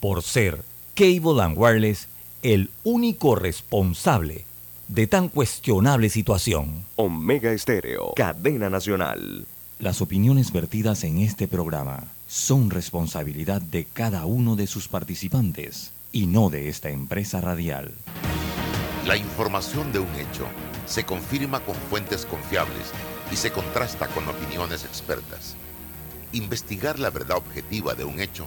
por ser Cable and Wireless el único responsable de tan cuestionable situación. Omega Estéreo, cadena nacional. Las opiniones vertidas en este programa son responsabilidad de cada uno de sus participantes y no de esta empresa radial. La información de un hecho se confirma con fuentes confiables y se contrasta con opiniones expertas. Investigar la verdad objetiva de un hecho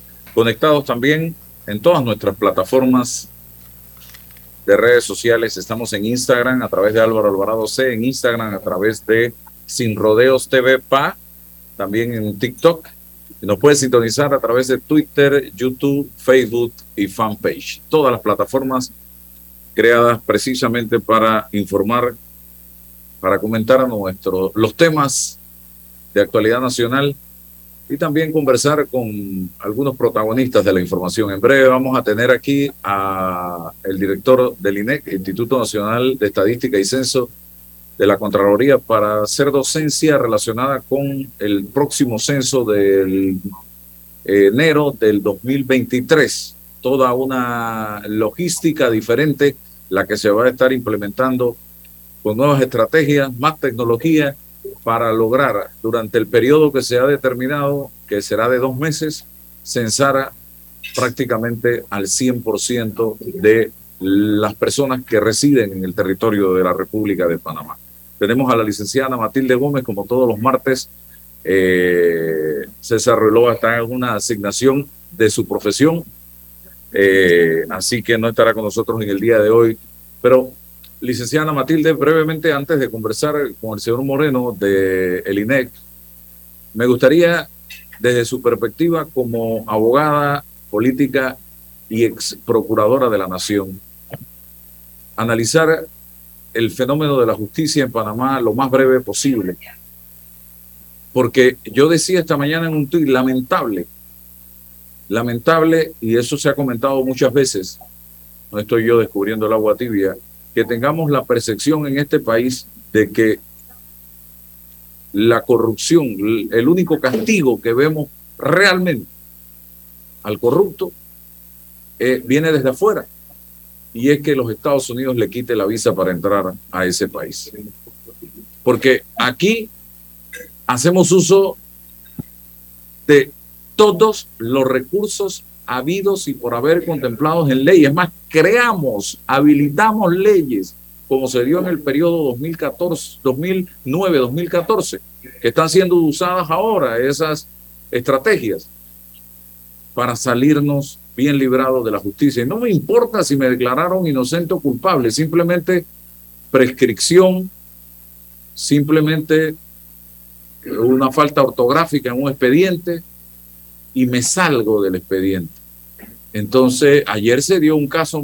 conectados también en todas nuestras plataformas de redes sociales. Estamos en Instagram a través de Álvaro Alvarado C, en Instagram a través de Sin Rodeos TV PA, también en TikTok. Y nos puede sintonizar a través de Twitter, YouTube, Facebook y fanpage. Todas las plataformas creadas precisamente para informar, para comentar a nuestro, los temas de actualidad nacional y también conversar con algunos protagonistas de la información. En breve vamos a tener aquí a el director del INEC, Instituto Nacional de Estadística y Censo de la Contraloría, para hacer docencia relacionada con el próximo censo del enero del 2023. Toda una logística diferente la que se va a estar implementando con nuevas estrategias, más tecnología para lograr durante el periodo que se ha determinado, que será de dos meses, censar prácticamente al 100% de las personas que residen en el territorio de la República de Panamá. Tenemos a la licenciada Matilde Gómez, como todos los martes. Eh, César Reloj está en una asignación de su profesión, eh, así que no estará con nosotros en el día de hoy, pero Licenciada Matilde, brevemente antes de conversar con el señor Moreno de el INEC, me gustaría, desde su perspectiva como abogada política y ex procuradora de la Nación, analizar el fenómeno de la justicia en Panamá lo más breve posible. Porque yo decía esta mañana en un tuit, lamentable, lamentable, y eso se ha comentado muchas veces, no estoy yo descubriendo el agua tibia, que tengamos la percepción en este país de que la corrupción, el único castigo que vemos realmente al corrupto eh, viene desde afuera y es que los Estados Unidos le quite la visa para entrar a ese país. Porque aquí hacemos uso de todos los recursos habidos y por haber contemplados en leyes. Es más, creamos, habilitamos leyes, como se dio en el periodo 2014, 2009-2014, que están siendo usadas ahora, esas estrategias, para salirnos bien librados de la justicia. Y no me importa si me declararon inocente o culpable, simplemente prescripción, simplemente una falta ortográfica en un expediente y me salgo del expediente. Entonces, ayer se dio un caso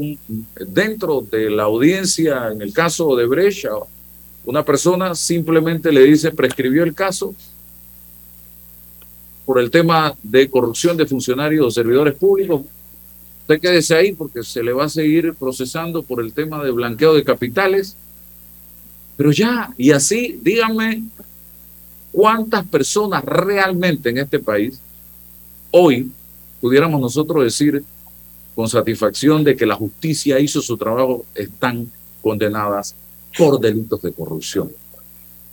dentro de la audiencia, en el caso de Brecha, una persona simplemente le dice, prescribió el caso por el tema de corrupción de funcionarios o servidores públicos. Usted quédese ahí porque se le va a seguir procesando por el tema de blanqueo de capitales. Pero ya, y así, díganme cuántas personas realmente en este país hoy pudiéramos nosotros decir con satisfacción de que la justicia hizo su trabajo, están condenadas por delitos de corrupción.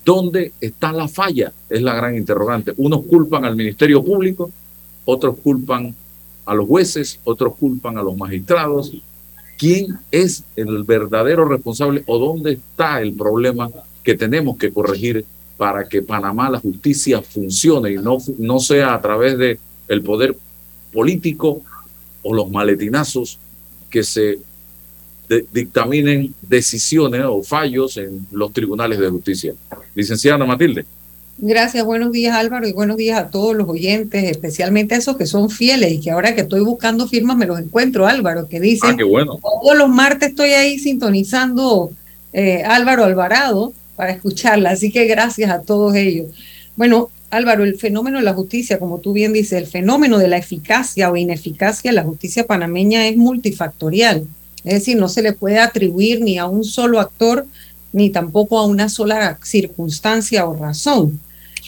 ¿Dónde está la falla? Es la gran interrogante. Unos culpan al Ministerio Público, otros culpan a los jueces, otros culpan a los magistrados. ¿Quién es el verdadero responsable o dónde está el problema que tenemos que corregir para que Panamá la justicia funcione y no, no sea a través de el poder político o los maletinazos que se dictaminen decisiones o fallos en los tribunales de justicia. Licenciada Matilde. Gracias, buenos días Álvaro y buenos días a todos los oyentes, especialmente a esos que son fieles y que ahora que estoy buscando firmas me los encuentro, Álvaro, que dicen, ah, qué bueno. todos los martes estoy ahí sintonizando eh, Álvaro Alvarado para escucharla, así que gracias a todos ellos. Bueno, Álvaro, el fenómeno de la justicia, como tú bien dices, el fenómeno de la eficacia o ineficacia de la justicia panameña es multifactorial, es decir, no se le puede atribuir ni a un solo actor ni tampoco a una sola circunstancia o razón.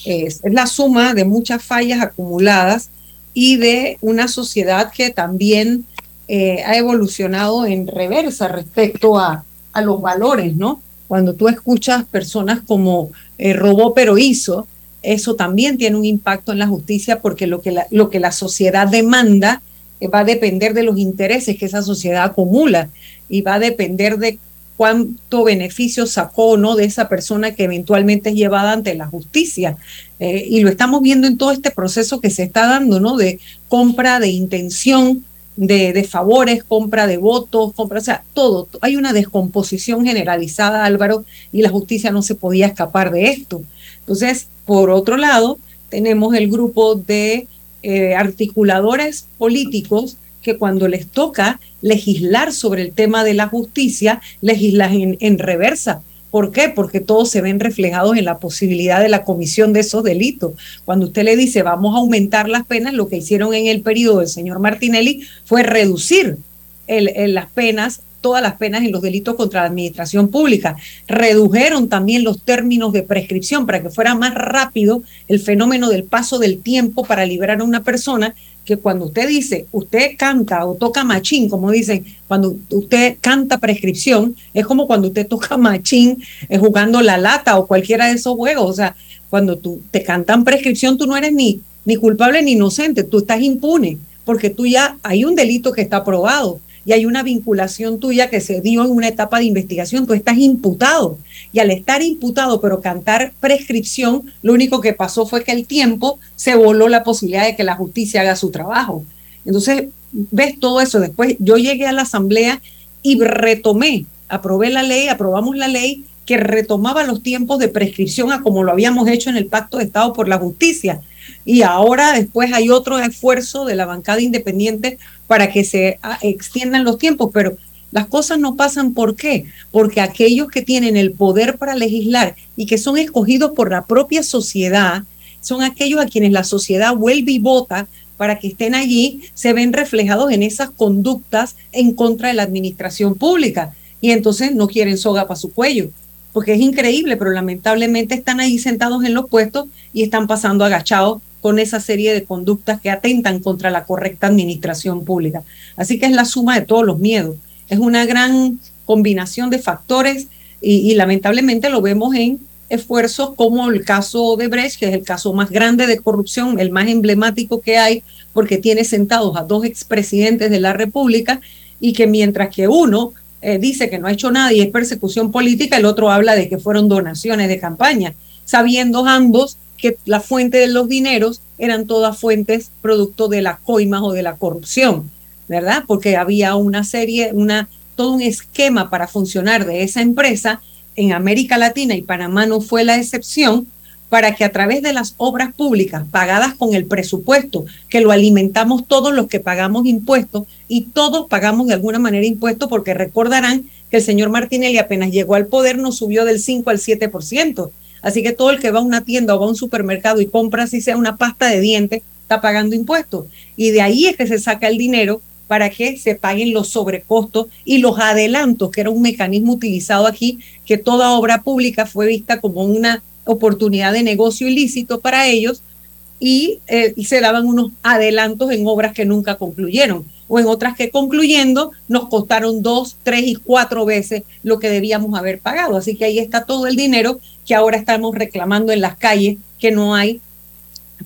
Es, la suma de muchas fallas acumuladas y de una sociedad que también eh, ha evolucionado en reversa respecto a, a, los valores, ¿no? Cuando tú escuchas personas como eh, robó pero hizo, eso también tiene un impacto en la justicia porque lo que la, lo que la sociedad demanda eh, va a depender de los intereses que esa sociedad acumula y va a depender de cuánto beneficio sacó o no de esa persona que eventualmente es llevada ante la justicia. Eh, y lo estamos viendo en todo este proceso que se está dando, ¿no? De compra de intención, de, favores, compra de votos, compra, o sea, todo. Hay una descomposición generalizada, Álvaro, y la justicia no se podía escapar de esto. Entonces, por otro lado, tenemos el grupo de eh, articuladores políticos que cuando les toca legislar sobre el tema de la justicia, legislan en, reversa. ¿Por qué? Porque todos se ven reflejados en la posibilidad de la comisión de esos delitos. Cuando usted le dice vamos a aumentar las penas, lo que hicieron en el periodo del señor Martinelli fue reducir las penas todas las penas en los delitos contra la administración pública. Redujeron también los términos de prescripción para que fuera más rápido el fenómeno del paso del tiempo para liberar a una persona que cuando usted dice, usted canta o toca machín, como dicen, cuando usted canta prescripción, es como cuando usted toca machín eh, jugando la lata o cualquiera de esos juegos. O sea, cuando tú te cantan prescripción, tú no eres ni, ni culpable ni inocente, tú estás impune, porque tú ya hay un delito que está probado y hay una vinculación tuya que se dio en una etapa de investigación, tú estás imputado. Y al estar imputado, pero cantar prescripción, lo único que pasó fue que el tiempo se voló la posibilidad de que la justicia haga su trabajo. Entonces, ves todo eso. Después yo llegué a la asamblea y retomé, aprobé la ley, aprobamos la ley que retomaba los tiempos de prescripción a como lo habíamos hecho en el Pacto de Estado por la Justicia. Y ahora después hay otro esfuerzo de la bancada independiente para que se ah, extiendan los tiempos, pero las cosas no pasan ¿por qué? Porque aquellos que tienen el poder para legislar y que son escogidos por la propia sociedad, son aquellos a quienes la sociedad vuelve y vota para que estén allí, se ven reflejados en esas conductas en contra de la administración pública. Y entonces no quieren soga para su cuello, porque es increíble, pero lamentablemente están ahí sentados en los puestos y están pasando agachados con esa serie de conductas que atentan contra la correcta administración pública. Así que es la suma de todos los miedos. Es una gran combinación de factores y, lamentablemente lo vemos en esfuerzos como el caso de Brecht, que es el caso más grande de corrupción, el más emblemático que hay, porque tiene sentados a dos expresidentes de la República y que mientras que uno eh, dice que no ha hecho nada y es persecución política, el otro habla de que fueron donaciones de campaña, sabiendo ambos que la fuente de los dineros eran todas fuentes producto de las coimas o de la corrupción, ¿verdad? Porque había una serie, una, todo un esquema para funcionar de esa empresa en América Latina y Panamá no fue la excepción, para que a través de las obras públicas pagadas con el presupuesto, que lo alimentamos todos los que pagamos impuestos y todos pagamos de alguna manera impuestos porque recordarán que el señor Martinelli apenas llegó al poder nos subió del 5 al 7%. Así que todo el que va a una tienda o va a un supermercado y compra si sea una pasta de dientes, está pagando impuestos. Y de ahí es que se saca el dinero para que se paguen los sobrecostos y los adelantos, que era un mecanismo utilizado aquí, que toda obra pública fue vista como una oportunidad de negocio ilícito para ellos y, eh, y se daban unos adelantos en obras que nunca concluyeron o en otras que concluyendo nos costaron dos, tres y cuatro veces lo que debíamos haber pagado. Así que ahí está todo el dinero que ahora estamos reclamando en las calles que no hay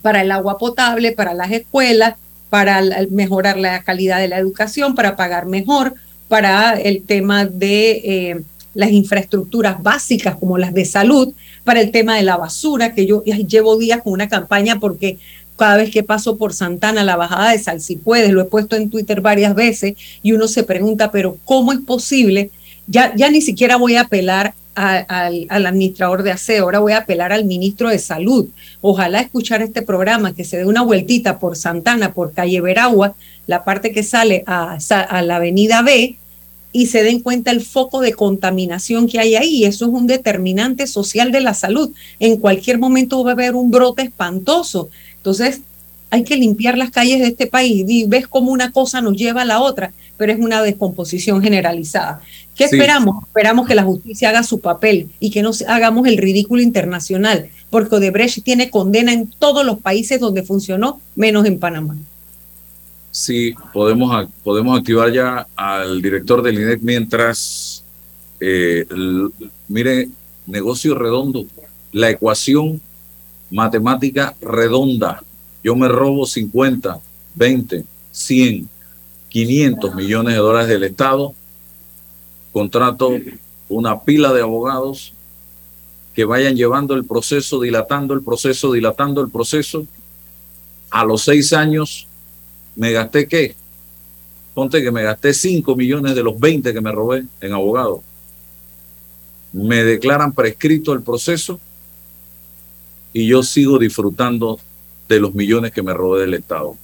para el agua potable, para las escuelas, para mejorar la calidad de la educación, para pagar mejor, para el tema de eh, las infraestructuras básicas como las de salud, para el tema de la basura, que yo llevo días con una campaña porque cada vez que paso por Santana, la bajada de Sal, si puedes, lo he puesto en Twitter varias veces y uno se pregunta, pero ¿cómo es posible? Ya, ya ni siquiera voy a apelar al, administrador de aseo, ahora voy a apelar al ministro de salud. Ojalá escuchar este programa, que se dé una vueltita por Santana, por Calle Veragua, la parte que sale a la avenida B, y se den cuenta el foco de contaminación que hay ahí. Eso es un determinante social de la salud. En cualquier momento va a haber un brote espantoso. Entonces, hay que limpiar las calles de este país. Y ves cómo una cosa nos lleva a la otra, pero es una descomposición generalizada. ¿Qué esperamos? Esperamos que la justicia haga su papel y que no hagamos el ridículo internacional, porque Odebrecht tiene condena en todos los países donde funcionó, menos en Panamá. Sí, podemos, podemos activar ya al director del INEC mientras, eh, mire, negocio redondo, la ecuación matemática redonda. Yo me robo 50, 20, 100, 500 millones de dólares del Estado, contrato una pila de abogados que vayan llevando el proceso, dilatando el proceso, dilatando el proceso. A los seis años me gasté qué? Ponte que me gasté 5 millones de los 20 que me robé en abogado. Me declaran prescrito el proceso y yo sigo disfrutando de los millones que me robé del Estado.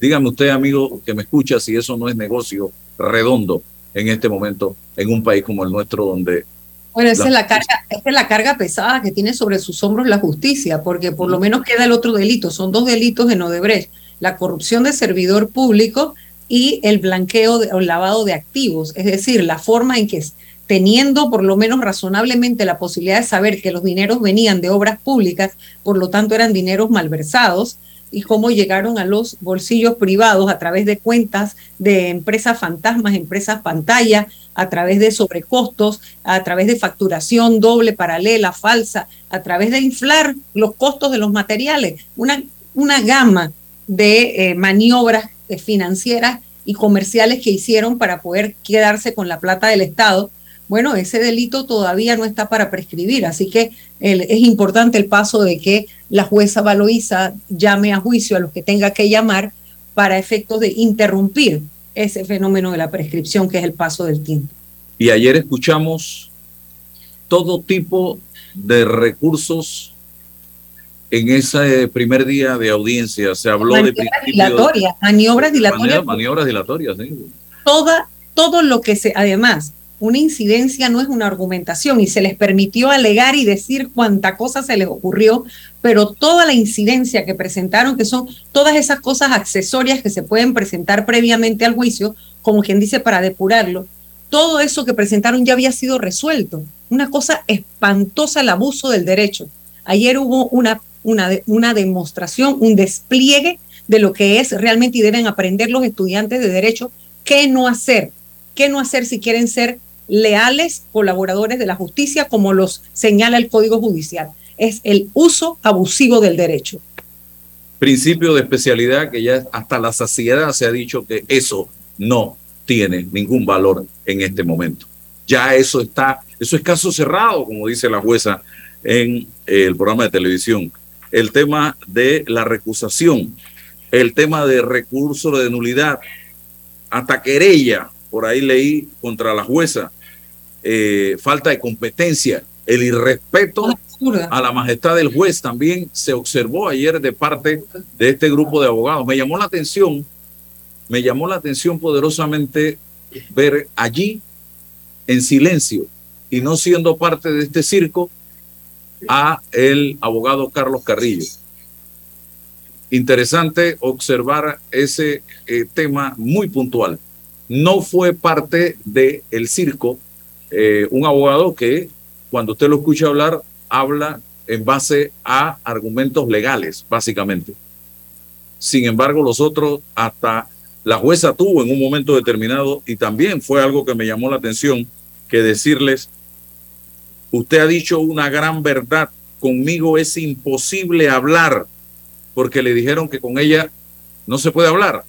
Dígame usted, amigo, que me escucha, si eso no es negocio redondo en este momento en un país como el nuestro, donde bueno, esa es, la carga, esa es la carga pesada que tiene sobre sus hombros la justicia, porque por lo menos queda el otro delito. Son dos delitos en Odebrecht la corrupción de servidor público y el blanqueo o lavado de activos, es decir, la forma en que teniendo por lo menos razonablemente la posibilidad de saber que los dineros venían de obras públicas, por lo tanto eran dineros malversados, y cómo llegaron a los bolsillos privados a través de cuentas de empresas fantasmas, empresas pantalla, a través de sobrecostos, a través de facturación doble, paralela, falsa, a través de inflar los costos de los materiales, una, una gama de eh, maniobras eh, financieras y comerciales que hicieron para poder quedarse con la plata del Estado, bueno, ese delito todavía no está para prescribir, así que es importante el paso de que la jueza Valoisa llame a juicio a los que tenga que llamar para efectos de interrumpir ese fenómeno de la prescripción que es el paso del tiempo. Y ayer escuchamos todo tipo de recursos en ese primer día de audiencia se habló de dilatorias, maniobras dilatorias. Maniobras dilatorias, sí. Toda, todo lo que se, además, una incidencia no es una argumentación y se les permitió alegar y decir cuánta cosa se les ocurrió, pero toda la incidencia que presentaron, que son todas esas cosas accesorias que se pueden presentar previamente al juicio, como quien dice para depurarlo, todo eso que presentaron ya había sido resuelto. Una cosa espantosa el abuso del derecho. Ayer hubo una una, una demostración, un despliegue de lo que es realmente y deben aprender los estudiantes de derecho qué no hacer, qué no hacer si quieren ser leales colaboradores de la justicia como los señala el Código Judicial. Es el uso abusivo del derecho. Principio de especialidad que ya hasta la saciedad se ha dicho que eso no tiene ningún valor en este momento. Ya eso está, eso es caso cerrado, como dice la jueza en el programa de televisión el tema de la recusación, el tema de recurso de nulidad, hasta querella, por ahí leí contra la jueza, eh, falta de competencia, el irrespeto a la majestad del juez también se observó ayer de parte de este grupo de abogados. Me llamó la atención, me llamó la atención poderosamente ver allí en silencio y no siendo parte de este circo a el abogado Carlos Carrillo. Interesante observar ese eh, tema muy puntual. No fue parte del el circo eh, un abogado que cuando usted lo escucha hablar habla en base a argumentos legales, básicamente. Sin embargo, los otros, hasta la jueza tuvo en un momento determinado, y también fue algo que me llamó la atención, que decirles Usted ha dicho una gran verdad. Conmigo es imposible hablar porque le dijeron que con ella no se puede hablar.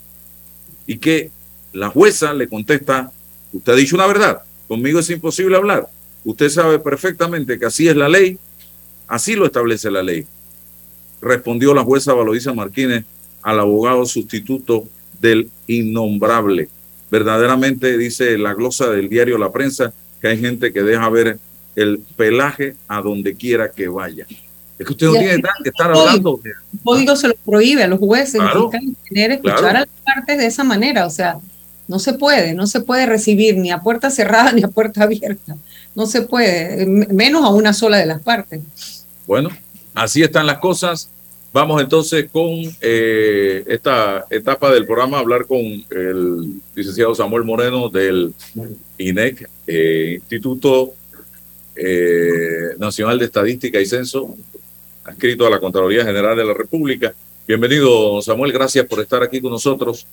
Y que la jueza le contesta, usted ha dicho una verdad, conmigo es imposible hablar. Usted sabe perfectamente que así es la ley, así lo establece la ley. Respondió la jueza Valoisa Martínez al abogado sustituto del innombrable. Verdaderamente, dice la glosa del diario La Prensa, que hay gente que deja ver el pelaje a donde quiera que vaya. Es que usted no tiene que estar hablando. El código se lo prohíbe a los jueces claro, tener, escuchar a las partes de esa manera. O sea, no se puede, no se puede recibir ni a puerta cerrada ni a puerta abierta. No se puede, menos a una sola de las partes. Bueno, así están las cosas. Vamos entonces con eh, esta etapa del programa, a hablar con el licenciado Samuel Moreno del INEC, eh, Instituto eh, Nacional de Estadística y Censo, adscrito a la Contraloría General de la República. Bienvenido, Samuel, gracias por estar aquí con nosotros.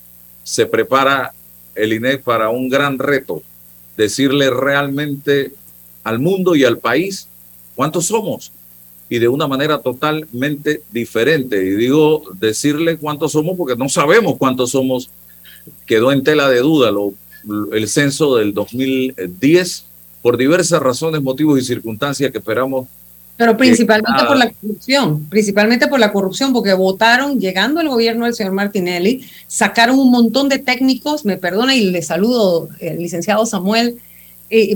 Se prepara el INEC para un gran reto, decirle realmente al mundo y al país cuántos somos y de una manera totalmente diferente. Y digo decirle cuántos somos porque no sabemos cuántos somos. Quedó en tela de duda el censo del 2010 por diversas razones, motivos y circunstancias que esperamos. Pero principalmente por la corrupción, principalmente por la corrupción, porque votaron, llegando al gobierno del señor Martinelli, sacaron un montón de técnicos, me perdona y le saludo, el licenciado Samuel,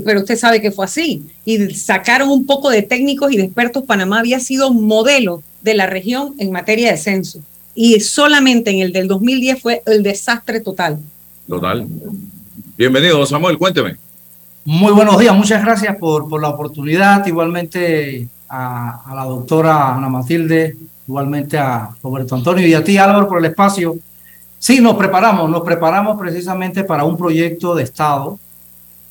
pero usted sabe que fue así. Y sacaron un poco de técnicos y de expertos. Panamá había sido modelo de la región en materia de censo. Y solamente en el del 2010 fue el desastre total. Total. Bienvenido, Samuel, cuénteme. Muy buenos días, muchas gracias por, la oportunidad. Igualmente a, a, la doctora Ana Matilde, igualmente a Roberto Antonio y a ti, Álvaro, por el espacio. Sí, nos preparamos, nos preparamos precisamente para un proyecto de Estado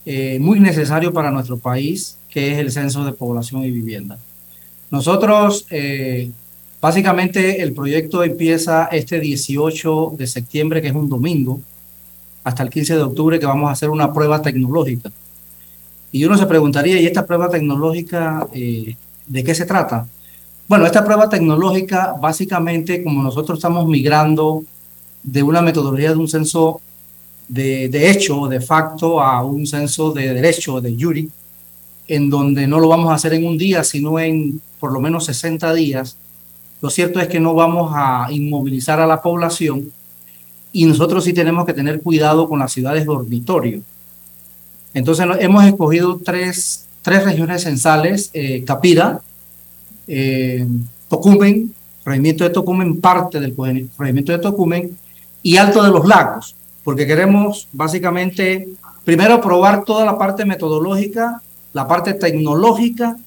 eh, muy necesario para nuestro país, que es el censo de población y vivienda. Nosotros, eh, básicamente, el proyecto empieza este 18 de septiembre, que es un domingo, hasta el 15 de octubre, que vamos a hacer una prueba tecnológica. Y uno se preguntaría, ¿y esta prueba tecnológica eh, de qué se trata? Bueno, esta prueba tecnológica, básicamente, como nosotros estamos migrando de una metodología de un censo de, de hecho, de facto, a un censo de derecho, de jury, en donde no lo vamos a hacer en un día, sino en por lo menos 60 días. Lo cierto es que no vamos a inmovilizar a la población y nosotros sí tenemos que tener cuidado con las ciudades dormitorio. Entonces hemos escogido tres, tres regiones censales, eh, Capira, eh, Tocumen, Regimiento de Tocumen, parte del Regimiento de Tocumen y Alto de los Lagos porque queremos básicamente primero probar toda la parte metodológica, la parte tecnológica,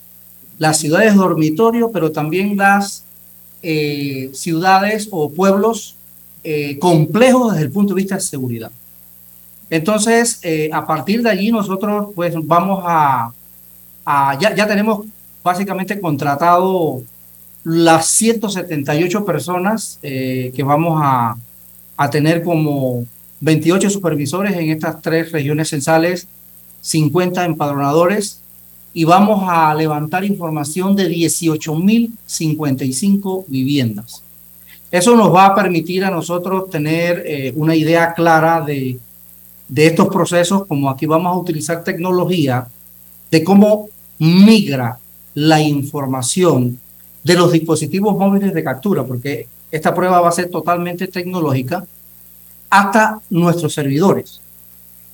las ciudades dormitorio, pero también las eh, ciudades o pueblos eh, complejos desde el punto de vista de seguridad. Entonces, eh, a partir de allí nosotros pues vamos a, ya, ya tenemos básicamente contratado las 178 personas que vamos a, a tener como 28 supervisores en estas tres regiones censales, 50 empadronadores y vamos a levantar información de 18.055 viviendas. Eso nos va a permitir a nosotros tener eh, una idea clara de, de estos procesos, como aquí vamos a utilizar tecnología, de cómo migra la información de los dispositivos móviles de captura, porque esta prueba va a ser totalmente tecnológica hasta nuestros servidores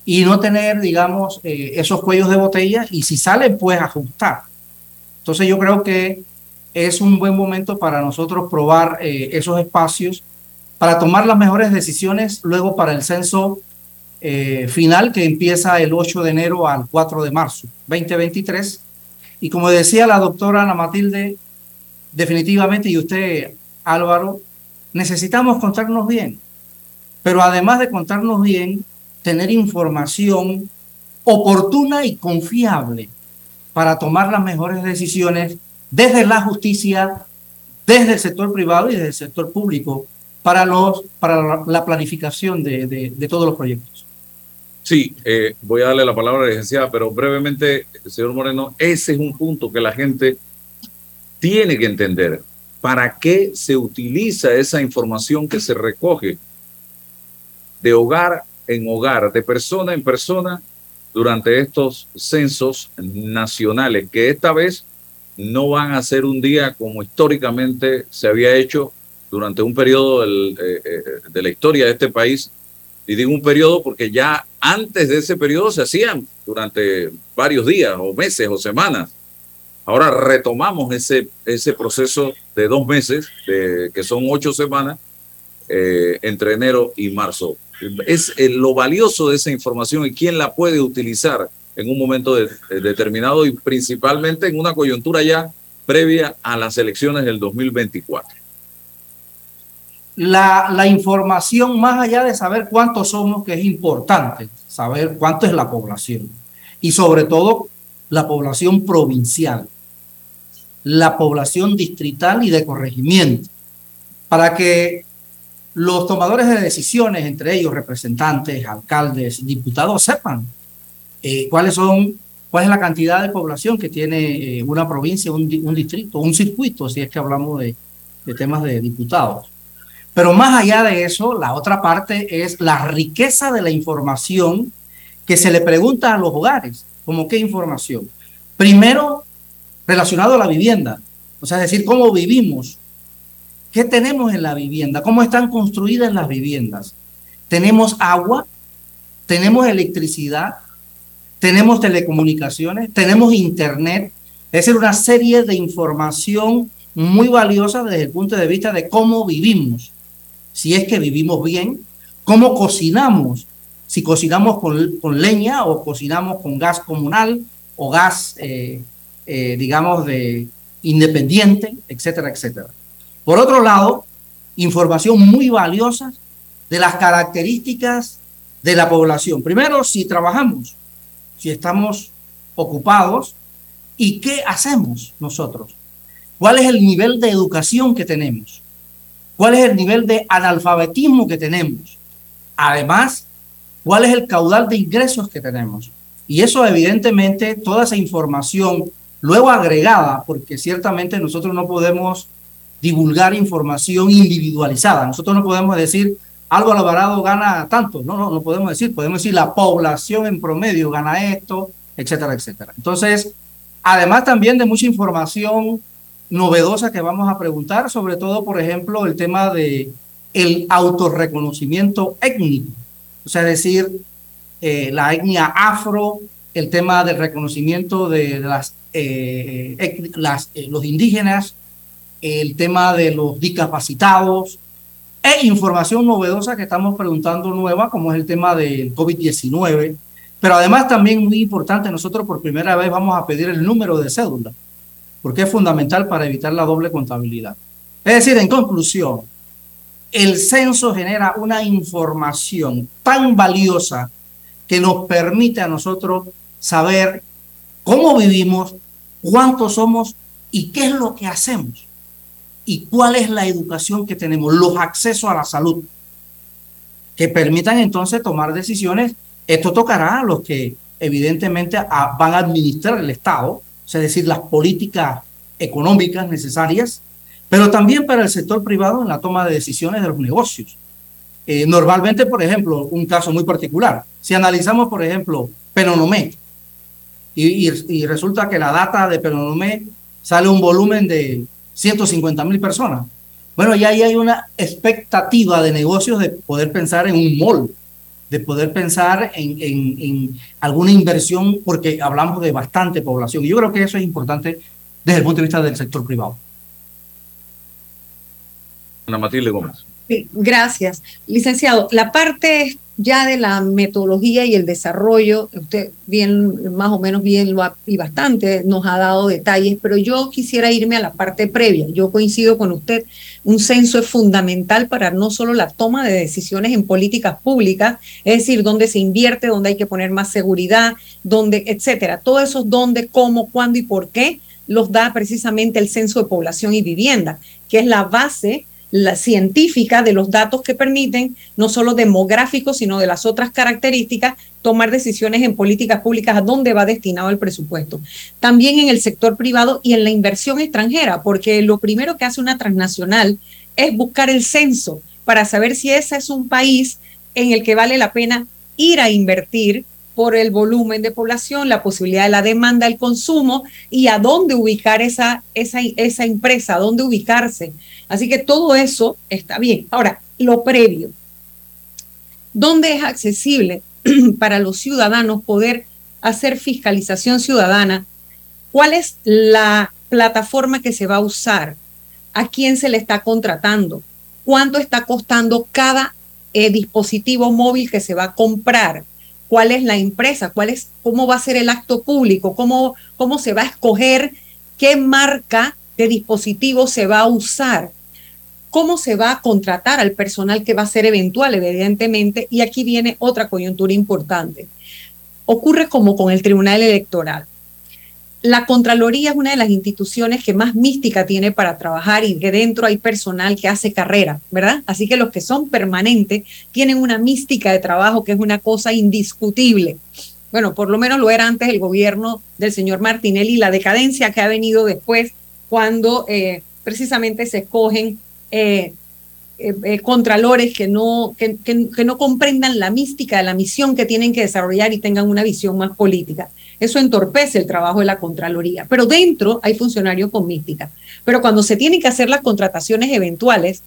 y no tener, digamos, eh, esos cuellos de botella y si sale, pues ajustar. Entonces yo creo que es un buen momento para nosotros probar eh, esos espacios para tomar las mejores decisiones luego para el censo eh, final que empieza el 8 de enero al 4 de marzo 2023. Y como decía la doctora Ana Matilde, definitivamente, y usted Álvaro, necesitamos contarnos bien pero además de contarnos bien, tener información oportuna y confiable para tomar las mejores decisiones desde la justicia, desde el sector privado y desde el sector público para, la planificación de, todos los proyectos. Sí, eh, voy a darle la palabra a la licenciada, pero brevemente, señor Moreno, ese es un punto que la gente tiene que entender. ¿Para qué se utiliza esa información que se recoge? de hogar en hogar, de persona en persona, durante estos censos nacionales, que esta vez no van a ser un día como históricamente se había hecho durante un periodo eh, eh, de la historia de este país, Y digo un periodo porque ya antes de ese periodo se hacían durante varios días o meses o semanas. Ahora retomamos ese, ese proceso de dos meses, que son ocho semanas, eh, entre enero y marzo. Es eh, lo valioso de esa información y quién la puede utilizar en un momento determinado y principalmente en una coyuntura ya previa a las elecciones del 2024 la, información más allá de saber cuántos somos, que es importante, saber cuánto es la población. Y sobre todo la población provincial, la población distrital y de corregimiento, para que los tomadores de decisiones, entre ellos representantes, alcaldes, diputados, sepan eh, cuáles son, cuál es la cantidad de población que tiene eh, una provincia, un, distrito, un circuito, si es que hablamos de temas de diputados. Pero más allá de eso, la otra parte es la riqueza de la información que se le pregunta a los hogares. ¿Cómo qué información? Primero, relacionado a la vivienda. O sea, decir, cómo vivimos. ¿Qué tenemos en la vivienda? ¿Cómo están construidas las viviendas? ¿Tenemos agua? ¿Tenemos electricidad? ¿Tenemos telecomunicaciones? ¿Tenemos internet? Es decir, una serie de información muy valiosa desde el punto de vista de cómo vivimos si es que vivimos bien, cómo cocinamos, si cocinamos con, leña o cocinamos con gas comunal o gas, eh, eh, digamos, de independiente, etcétera, etcétera. Por otro lado, información muy valiosa de las características de la población. Primero, si trabajamos, si estamos ocupados y qué hacemos nosotros. ¿Cuál es el nivel de educación que tenemos? Cuál es el nivel de analfabetismo que tenemos. Además, cuál es el caudal de ingresos que tenemos. Y eso evidentemente, toda esa información, luego agregada, porque ciertamente nosotros no podemos divulgar información individualizada. Nosotros no podemos decir, Álvaro Alvarado gana tanto. No, no, no podemos decir. Podemos decir, la población en promedio gana esto, etcétera, etcétera. Entonces, además también de mucha información novedosa que vamos a preguntar, sobre todo, por ejemplo, el tema de el autorreconocimiento étnico, o sea, decir, eh, la etnia afro, el tema del reconocimiento de las, eh, eh, los indígenas, el tema de los discapacitados, e información novedosa que estamos preguntando nueva, como es el tema del COVID-19, pero además también muy importante, nosotros por primera vez vamos a pedir el número de cédula porque es fundamental para evitar la doble contabilidad. Es decir, en conclusión, el censo genera una información tan valiosa que nos permite a nosotros saber cómo vivimos, cuántos somos y qué es lo que hacemos y cuál es la educación que tenemos, los accesos a la salud, que permitan entonces tomar decisiones. Esto tocará a los que evidentemente van a administrar el Estado, es decir, las políticas económicas necesarias, pero también para el sector privado en la toma de decisiones de los negocios. Eh, normalmente, por ejemplo, un caso muy particular, si analizamos, por ejemplo, Penonomé, y, y, resulta que la data de Penonomé sale un volumen de 150 mil personas. Bueno, ya ahí hay una expectativa de negocios de poder pensar en un mall, de poder pensar en, alguna inversión, porque hablamos de bastante población. Y yo creo que eso es importante desde el punto de vista del sector privado. Ana Matilde Gómez. gracias. Licenciado, la parte ya de la metodología y el desarrollo, usted bien, más o menos bien lo ha, y bastante nos ha dado detalles, pero yo quisiera irme a la parte previa. Yo coincido con usted, un censo es fundamental para no solo la toma de decisiones en políticas públicas, es decir, dónde se invierte, dónde hay que poner más seguridad, dónde, etcétera. Todo eso, dónde, cómo, cuándo y por qué los da precisamente el censo de población y vivienda, que es la base la científica de los datos que permiten, no solo demográficos, sino de las otras características, tomar decisiones en políticas públicas a dónde va destinado el presupuesto. También en el sector privado y en la inversión extranjera, porque lo primero que hace una transnacional es buscar el censo para saber si ese es un país en el que vale la pena ir a invertir por el volumen de población, la posibilidad de la demanda, el consumo y a dónde ubicar esa, esa, esa empresa, a dónde ubicarse. Así que todo eso está bien. Ahora, lo previo. ¿Dónde es accesible para los ciudadanos poder hacer fiscalización ciudadana? ¿Cuál es la plataforma que se va a usar? ¿A quién se le está contratando? ¿Cuánto está costando cada eh, dispositivo móvil que se va a comprar? ¿Cuál es la empresa? ¿Cuál es, ¿Cómo va a ser el acto público? ¿Cómo, cómo se va a escoger qué marca de dispositivo se va a usar? cómo se va a contratar al personal que va a ser eventual, evidentemente, y aquí viene otra coyuntura importante. Ocurre como con el Tribunal Electoral. La Contraloría es una de las instituciones que más mística tiene para trabajar y que dentro hay personal que hace carrera, ¿verdad? Así que los que son permanentes tienen una mística de trabajo que es una cosa indiscutible. Bueno, por lo menos lo era antes el gobierno del señor Martinelli, la decadencia que ha venido después cuando eh, precisamente se escogen eh, eh, contralores que no, que, no comprendan la mística de la misión que tienen que desarrollar y tengan una visión más política. Eso entorpece el trabajo de la Contraloría. Pero dentro hay funcionarios con mística. Pero cuando se tienen que hacer las contrataciones eventuales,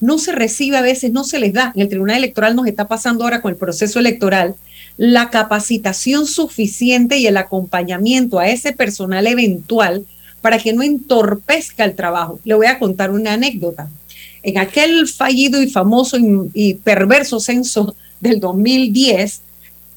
no se recibe a veces, no se les da. En el Tribunal Electoral nos está pasando ahora con el proceso electoral la capacitación suficiente y el acompañamiento a ese personal eventual para que no entorpezca el trabajo. Le voy a contar una anécdota en aquel fallido y famoso y, perverso censo del 2010,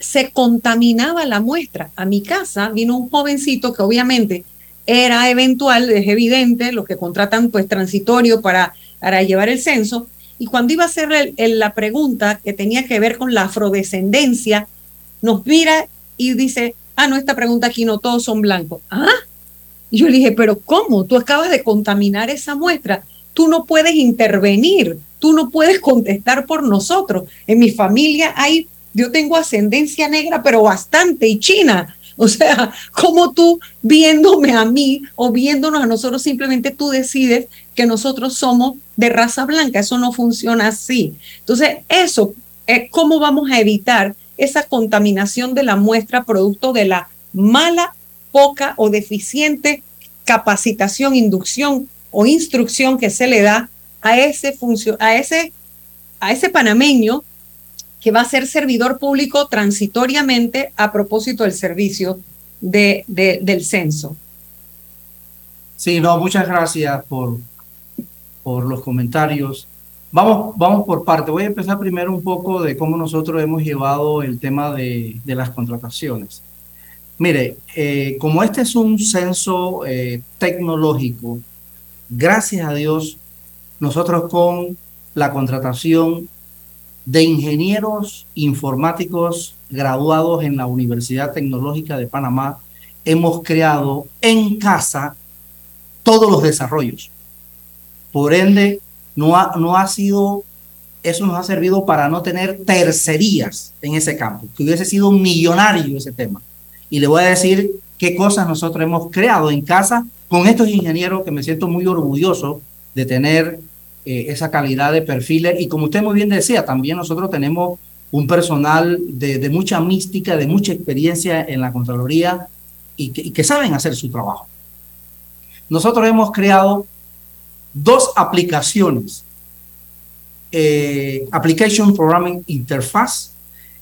se contaminaba la muestra. A mi casa vino un jovencito que obviamente era eventual, es evidente, lo que contratan pues transitorio para, para llevar el censo, y cuando iba a hacer la pregunta que tenía que ver con la afrodescendencia, nos mira y dice, ah, no, esta pregunta aquí no, todos son blancos. Ah, y yo le dije, pero ¿cómo? Tú acabas de contaminar esa muestra tú no puedes intervenir, tú no puedes contestar por nosotros. En mi familia hay, yo tengo ascendencia negra, pero bastante, y china. O sea, como tú viéndome a mí o viéndonos a nosotros, simplemente tú decides que nosotros somos de raza blanca. Eso no funciona así. Entonces, eso, es ¿cómo vamos a evitar esa contaminación de la muestra producto de la mala, poca o deficiente capacitación, inducción o instrucción que se le da a ese, a ese, a ese panameño que va a ser servidor público transitoriamente a propósito del servicio de, del censo. Sí, no, muchas gracias por, por los comentarios. Vamos, vamos por parte. Voy a empezar primero un poco de cómo nosotros hemos llevado el tema de, de las contrataciones. Mire, eh, como este es un censo eh, tecnológico, gracias a Dios, nosotros con la contratación de ingenieros informáticos graduados en la Universidad Tecnológica de Panamá, hemos creado en casa todos los desarrollos. Por ende, no ha, no ha sido, eso nos ha servido para no tener tercerías en ese campo, que hubiese sido millonario ese tema. Y le voy a decir qué cosas nosotros hemos creado en casa con estos ingenieros que me siento muy orgulloso de tener eh, esa calidad de perfiles. Y como usted muy bien decía, también nosotros tenemos un personal de, mucha mística, de mucha experiencia en la Contraloría y que, saben hacer su trabajo. Nosotros hemos creado dos aplicaciones. Eh, Application Programming Interface,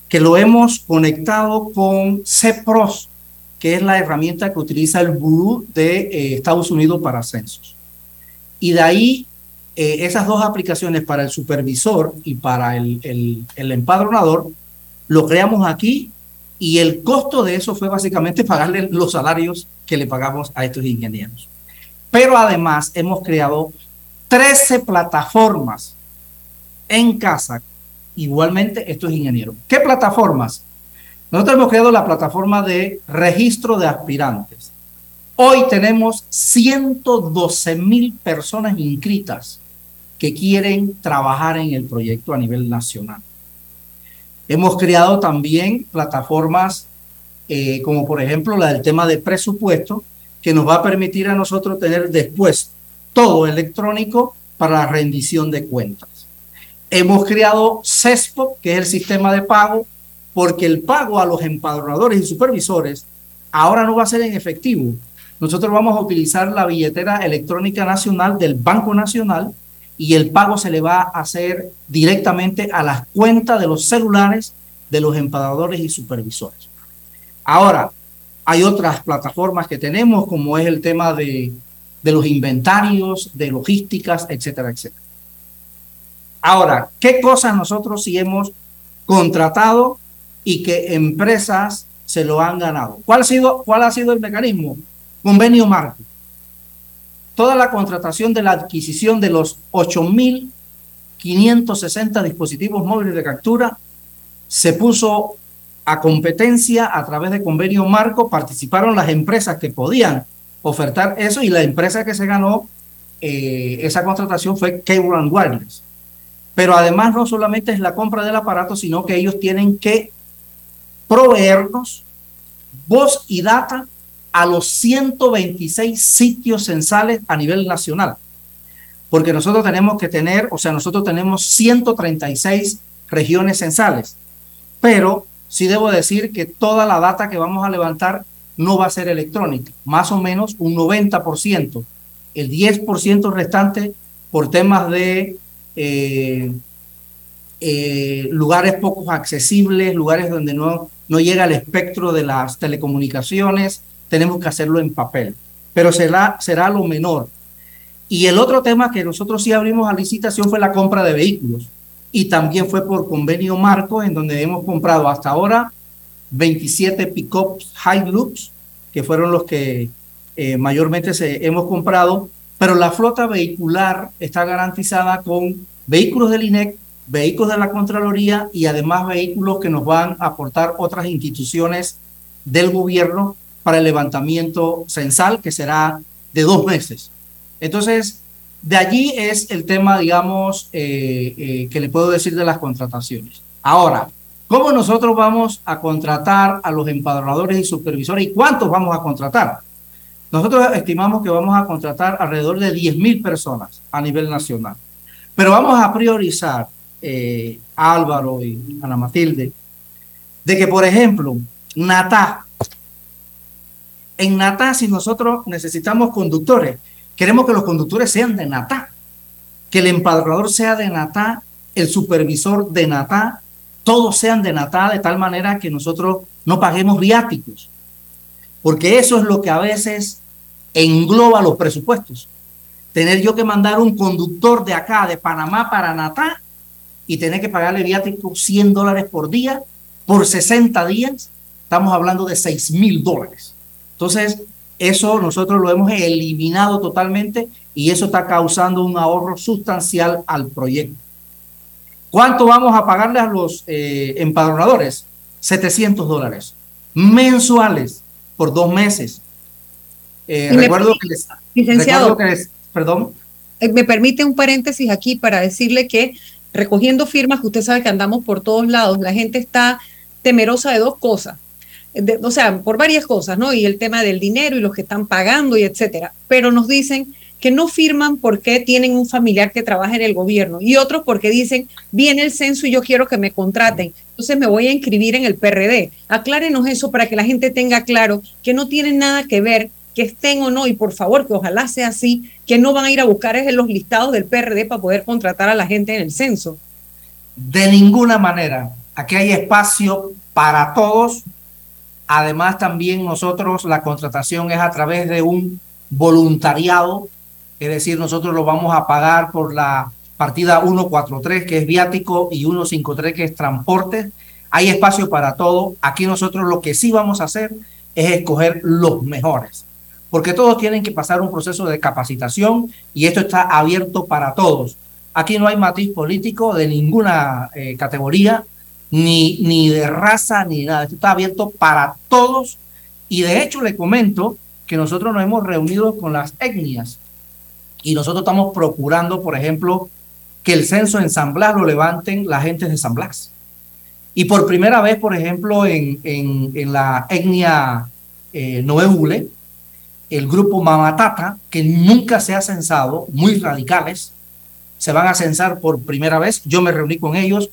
que lo hemos conectado con CPROS, que es la herramienta que utiliza el Bureau de eh, Estados Unidos para censos. Y de ahí, eh, esas dos aplicaciones para el supervisor y para el, el, empadronador, lo creamos aquí y el costo de eso fue básicamente pagarle los salarios que le pagamos a estos ingenieros. Pero además hemos creado 13 plataformas en casa, igualmente estos ingenieros. ¿Qué plataformas? Nosotros hemos creado la plataforma de registro de aspirantes. Hoy tenemos 112 mil personas inscritas que quieren trabajar en el proyecto a nivel nacional. Hemos creado también plataformas eh, como por ejemplo la del tema de presupuesto, que nos va a permitir a nosotros tener después todo electrónico para la rendición de cuentas. Hemos creado CESPO, que es el sistema de pago, porque el pago a los empadronadores y supervisores ahora no va a ser en efectivo. Nosotros vamos a utilizar la billetera electrónica nacional del Banco Nacional y el pago se le va a hacer directamente a las cuentas de los celulares de los empadradores y supervisores. Ahora, hay otras plataformas que tenemos, como es el tema de, de los inventarios, de logísticas, etcétera, etcétera. Ahora, ¿qué cosas nosotros sí hemos contratado y que empresas se lo han ganado? ¿Cuál ha sido, cuál ha sido el mecanismo? Convenio marco toda la contratación de la adquisición de los 8.560 dispositivos móviles de captura se puso a competencia a través de convenio marco, participaron las empresas que podían ofertar eso y la empresa que se ganó eh, esa contratación fue Cable Wireless. Pero además no solamente es la compra del aparato, sino que ellos tienen que proveernos voz y data a los 126 sitios censales a nivel nacional. Porque nosotros tenemos que tener, o sea, nosotros tenemos 136 regiones censales. Pero sí debo decir que toda la data que vamos a levantar no va a ser electrónica, más o menos un 90%. El 10% restante por temas de eh, eh, lugares poco accesibles, lugares donde no, no llega el espectro de las telecomunicaciones, tenemos que hacerlo en papel, pero será, será lo menor. Y el otro tema que nosotros sí abrimos a licitación fue la compra de vehículos y también fue por convenio marco en donde hemos comprado hasta ahora 27 pickups Hilux, que fueron los que eh, mayormente se, hemos comprado, pero la flota vehicular está garantizada con vehículos del INEC, vehículos de la Contraloría y además vehículos que nos van a aportar otras instituciones del gobierno para el levantamiento censal, que será de dos meses. Entonces, de allí es el tema, digamos, eh, eh, que le puedo decir de las contrataciones. Ahora, ¿cómo nosotros vamos a contratar a los empadronadores y supervisores y cuántos vamos a contratar? Nosotros estimamos que vamos a contratar alrededor de 10 mil personas a nivel nacional. Pero vamos a priorizar, eh, Álvaro y Ana Matilde, de que, por ejemplo, Natá, en Natá, si nosotros necesitamos conductores, queremos que los conductores sean de Natá, que el empadronador sea de Natá, el supervisor de Natá, todos sean de Natá de tal manera que nosotros no paguemos viáticos, porque eso es lo que a veces engloba los presupuestos. Tener yo que mandar un conductor de acá, de Panamá para Natá, y tener que pagarle viáticos 100 dólares por día, por 60 días, estamos hablando de 6 mil dólares. Entonces, eso nosotros lo hemos eliminado totalmente y eso está causando un ahorro sustancial al proyecto. ¿Cuánto vamos a pagarle a los eh, empadronadores? 700 dólares mensuales por dos meses. Eh, recuerdo que les, licenciado, perdón. Eh, me permite un paréntesis aquí para decirle que recogiendo firmas, usted sabe que andamos por todos lados, la gente está temerosa de dos cosas o sea, por varias cosas, ¿no? Y el tema del dinero y los que están pagando y etcétera. Pero nos dicen que no firman porque tienen un familiar que trabaja en el gobierno y otros porque dicen, viene el censo y yo quiero que me contraten, entonces me voy a inscribir en el PRD. Aclárenos eso para que la gente tenga claro que no tiene nada que ver que estén o no, y por favor, que ojalá sea así, que no van a ir a buscar en los listados del PRD para poder contratar a la gente en el censo. De ninguna manera. Aquí hay espacio para todos Además, también nosotros la contratación es a través de un voluntariado, es decir, nosotros lo vamos a pagar por la partida 143, que es viático, y 153, que es transporte. Hay espacio para todo. Aquí nosotros lo que sí vamos a hacer es escoger los mejores, porque todos tienen que pasar un proceso de capacitación y esto está abierto para todos. Aquí no hay matiz político de ninguna eh, categoría ni, ni de raza, ni nada. Esto está abierto para todos. Y de hecho le comento que nosotros nos hemos reunido con las etnias y nosotros estamos procurando, por ejemplo, que el censo en San Blas lo levanten la gente de San Blas. Y por primera vez, por ejemplo, en, en, en la etnia eh, el grupo Mamatata, que nunca se ha censado, muy radicales, se van a censar por primera vez. Yo me reuní con ellos,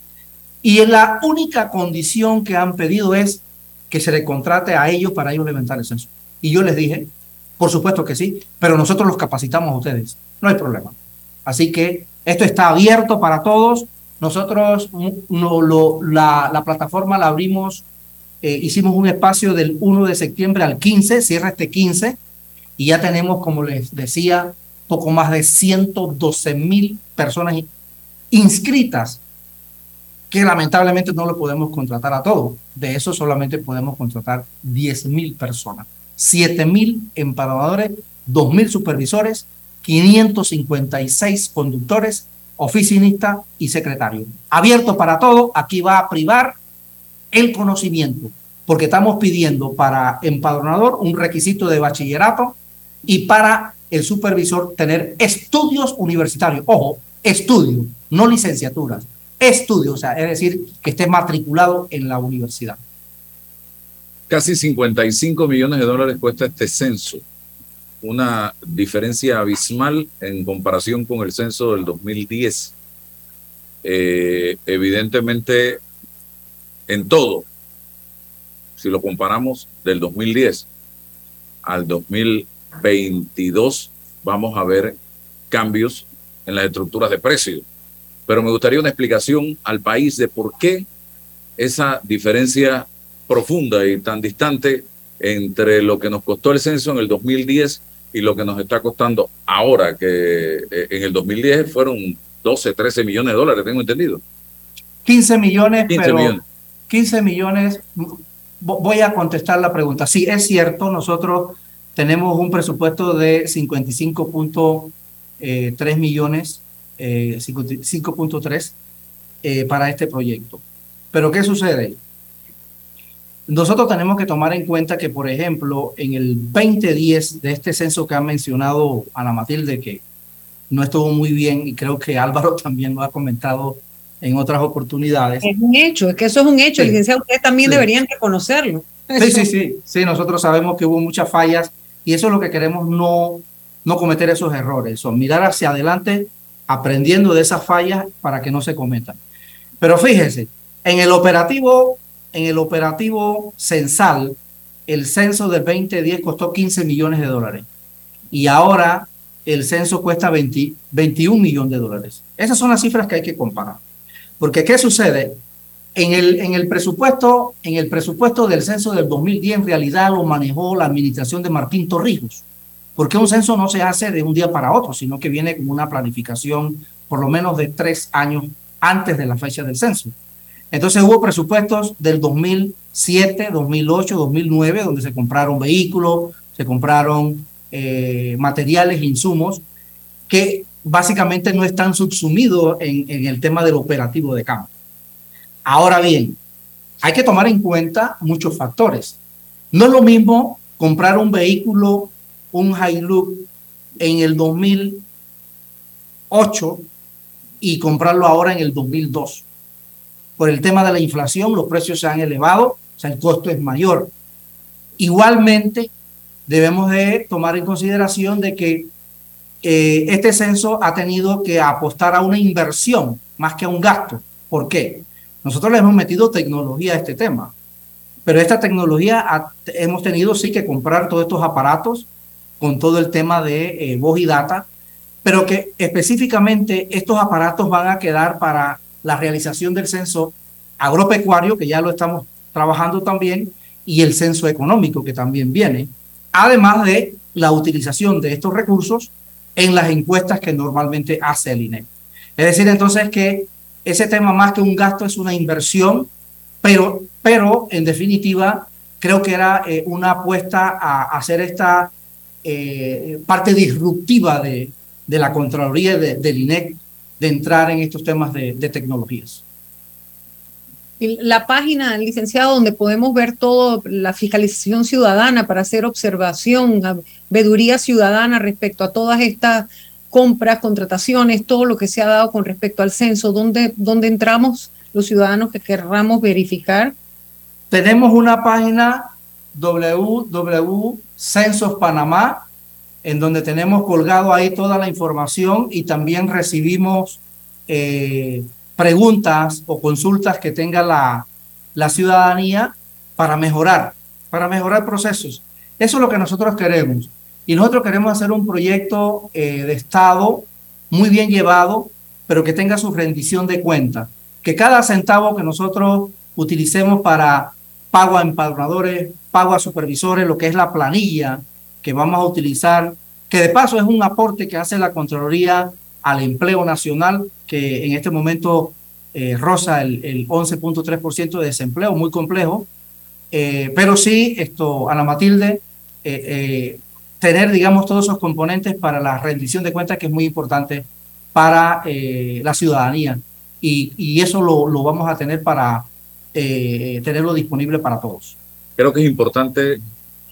y la única condición que han pedido es que se le contrate a ellos para ellos levantar el censo. Y yo les dije, por supuesto que sí, pero nosotros los capacitamos a ustedes, no hay problema. Así que Esto está abierto para todos. Nosotros la, la, plataforma la abrimos, eh, hicimos un espacio del 1 de septiembre al 15, cierra este 15, y ya tenemos, como les decía, poco más de 112 mil personas inscritas que lamentablemente no lo podemos contratar a todos. De eso solamente podemos contratar 10 mil personas. 7 mil empadronadores, 2 mil supervisores, 556 conductores, oficinistas y secretarios. Abierto para todo, aquí va a privar el conocimiento, porque estamos pidiendo para empadronador un requisito de bachillerato y para el supervisor tener estudios universitarios. Ojo, estudios, no licenciaturas estudio, o sea, es decir, que esté matriculado en la universidad. Casi 55 millones de dólares cuesta este censo, una diferencia abismal en comparación con el censo del 2010. Eh, evidentemente, en todo, si lo comparamos del 2010 al 2022, vamos a ver cambios en las estructuras de precios pero me gustaría una explicación al país de por qué esa diferencia profunda y tan distante entre lo que nos costó el censo en el 2010 y lo que nos está costando ahora, que eh, en el 2010 fueron 12, 13 millones de dólares, tengo entendido. 15 millones, 15 pero millones. 15 millones, voy a contestar la pregunta. Sí, es cierto, nosotros tenemos un presupuesto de 55.3 eh, millones 5.3 eh, eh, para este proyecto. Pero ¿qué sucede? Nosotros tenemos que tomar en cuenta que, por ejemplo, en el 2010 de este censo que ha mencionado Ana Matilde, que no estuvo muy bien y creo que Álvaro también lo ha comentado en otras oportunidades. Es un hecho, es que eso es un hecho, licenciado, ustedes también deberían reconocerlo. Sí, sí, sí, sí, nosotros sabemos que hubo muchas fallas y eso es lo que queremos no, no cometer esos errores, o mirar hacia adelante aprendiendo de esas fallas para que no se cometan. Pero fíjense, en el operativo, en el operativo censal, el censo del 2010 costó 15 millones de dólares y ahora el censo cuesta 21 millones de dólares. Esas son las cifras que hay que comparar. Porque ¿qué sucede? En el, en el presupuesto, en el presupuesto del censo del 2010 en realidad lo manejó la administración de Martín Torrijos porque un censo no se hace de un día para otro, sino que viene como una planificación por lo menos de tres años antes de la fecha del censo. Entonces hubo presupuestos del 2007, 2008, 2009, donde se compraron vehículos, se compraron eh, materiales insumos que básicamente no están subsumidos en el tema del operativo de campo. Ahora bien, hay que tomar en cuenta muchos factores. No es lo mismo comprar un vehículo un Hilux en el 2008 y comprarlo ahora en el 2002. Por el tema de la inflación, los precios se han elevado, o sea, el costo es mayor. Igualmente, debemos de tomar en consideración de que eh, este censo ha tenido que apostar a una inversión más que a un gasto. ¿Por qué? Nosotros le hemos metido tecnología a este tema, pero esta tecnología hemos tenido sí que comprar todos estos aparatos con todo el tema de eh, voz y data, pero que específicamente estos aparatos van a quedar para la realización del censo agropecuario, que ya lo estamos trabajando también, y el censo económico, que también viene, además de la utilización de estos recursos en las encuestas que normalmente hace el INE. Es decir, entonces que ese tema más que un gasto es una inversión, pero, pero en definitiva creo que era eh, una apuesta a hacer esta eh, parte disruptiva de, de la Contraloría del INEC de entrar en estos temas de, de tecnologías. La página, licenciado, donde podemos ver todo, la fiscalización ciudadana para hacer observación, veduría ciudadana respecto a todas estas compras, contrataciones, todo lo que se ha dado con respecto al censo, donde, donde entramos los ciudadanos que querramos verificar. Tenemos una página www Censos Panamá, en donde tenemos colgado ahí toda la información y también recibimos eh, preguntas o consultas que tenga la, la ciudadanía para mejorar, para mejorar procesos. Eso es lo que nosotros queremos. Y nosotros queremos hacer un proyecto eh, de Estado muy bien llevado, pero que tenga su rendición de cuenta. Que cada centavo que nosotros utilicemos para pago a empadronadores, pago a supervisores, lo que es la planilla que vamos a utilizar, que de paso es un aporte que hace la Contraloría al empleo nacional, que en este momento eh, roza el, el 11.3% de desempleo, muy complejo. Eh, pero sí, esto, Ana Matilde, eh, tener, digamos, todos esos componentes para la rendición de cuentas, que es muy importante para la ciudadanía. Y, y eso lo, lo, vamos a tener para tenerlo disponible para todos. Creo que es importante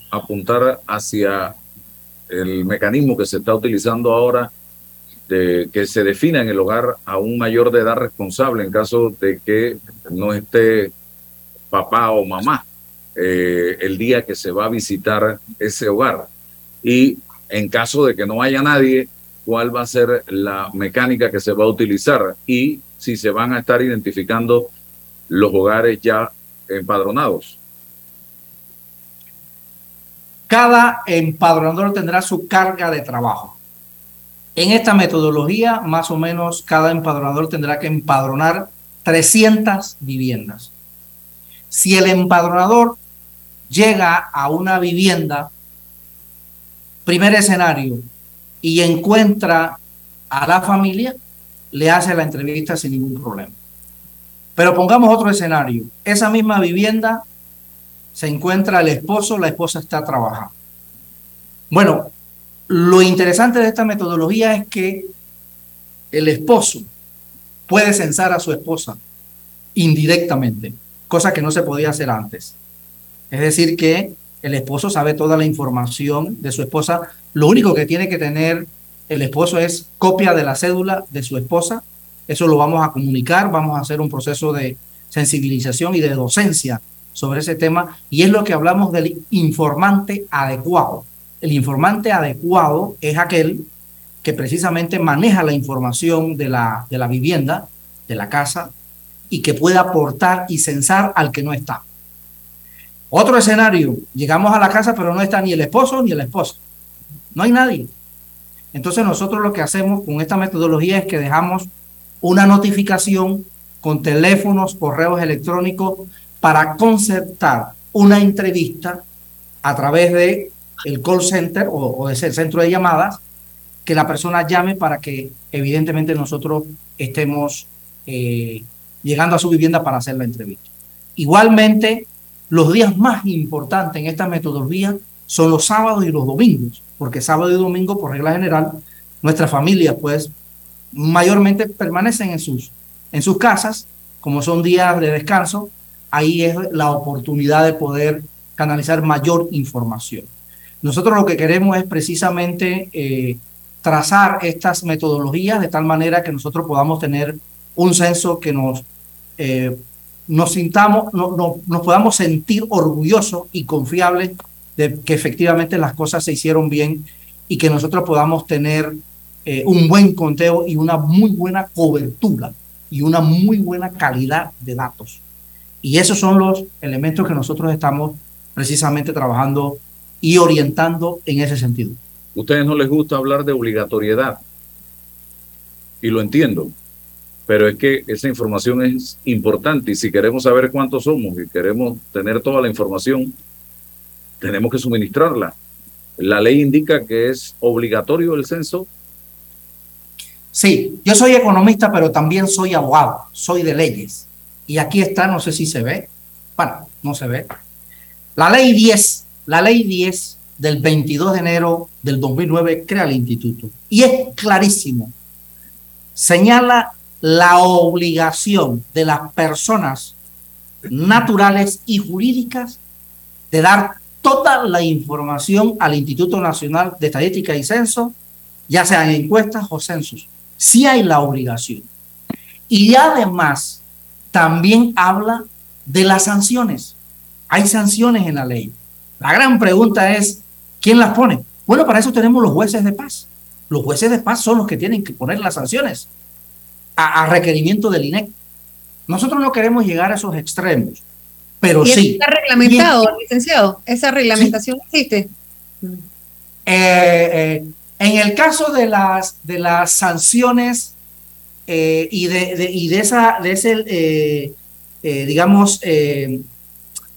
apuntar hacia el mecanismo que se está utilizando ahora que se defina en el hogar a un mayor de edad responsable en caso de que no esté papá o mamá eh, el día que se va a visitar ese hogar. Y en caso de que no haya nadie, cuál va a ser la mecánica que se va a utilizar y si se van a estar identificando los hogares ya empadronados. Cada empadronador tendrá su carga de trabajo. En esta metodología, más o menos, cada empadronador tendrá que empadronar 300 viviendas. Si el empadronador llega a una vivienda, primer escenario, y encuentra a la familia, le hace la entrevista sin ningún problema. Pero pongamos otro escenario. Esa misma vivienda se encuentra el esposo, la esposa está trabajando. Bueno, lo interesante de esta metodología es que el esposo puede censar a su esposa indirectamente, cosa que no se podía hacer antes. Es decir, que el esposo sabe toda la información de su esposa. Lo único que tiene que tener el esposo es copia de la cédula de su esposa. Eso lo vamos a comunicar, vamos a hacer un proceso de sensibilización y de docencia sobre ese tema. Y es lo que hablamos del informante adecuado. El informante adecuado es aquel que precisamente maneja la información de la, de la vivienda, de la casa, y que puede aportar y censar al que no está. Otro escenario, llegamos a la casa pero no está ni el esposo ni la esposa. No hay nadie. Entonces nosotros lo que hacemos con esta metodología es que dejamos una notificación con teléfonos, correos electrónicos para concertar una entrevista a través de el call center o, o es el centro de llamadas, que la persona llame para que evidentemente nosotros estemos eh, llegando a su vivienda para hacer la entrevista. Igualmente, los días más importantes en esta metodología son los sábados y los domingos, porque sábado y domingo, por regla general, nuestras familias pues mayormente permanecen en sus, en sus casas, como son días de descanso, ahí es la oportunidad de poder canalizar mayor información. Nosotros lo que queremos es precisamente eh, trazar estas metodologías de tal manera que nosotros podamos tener un censo que nos, eh, nos sintamos, no, no, nos podamos sentir orgullosos y confiables de que efectivamente las cosas se hicieron bien y que nosotros podamos tener eh, un buen conteo y una muy buena cobertura y una muy buena calidad de datos. Y esos son los elementos que nosotros estamos precisamente trabajando y orientando en ese sentido. ustedes no les gusta hablar de obligatoriedad y lo entiendo, pero es que esa información es importante y si queremos saber cuántos somos y queremos tener toda la información, tenemos que suministrarla. La ley indica que es obligatorio el censo. Sí, yo soy economista, pero también soy abogado, soy de leyes. Y aquí está, no sé si se ve. Bueno, no se ve. La ley 10 la ley 10 del 22 de enero del 2009 crea el instituto y es clarísimo. Señala la obligación de las personas naturales y jurídicas de dar toda la información al Instituto Nacional de Estadística y Censo, ya sean encuestas o censos. Sí hay la obligación. Y además también habla de las sanciones. Hay sanciones en la ley. La gran pregunta es, ¿quién las pone? Bueno, para eso tenemos los jueces de paz. Los jueces de paz son los que tienen que poner las sanciones a, requerimiento del INEC. Nosotros no queremos llegar a esos extremos, pero sí. Está reglamentado, licenciado. Esa reglamentación existe. Eh, eh, en el caso de las, de las sanciones eh, y, de, y de esa, de ese, eh, eh, digamos,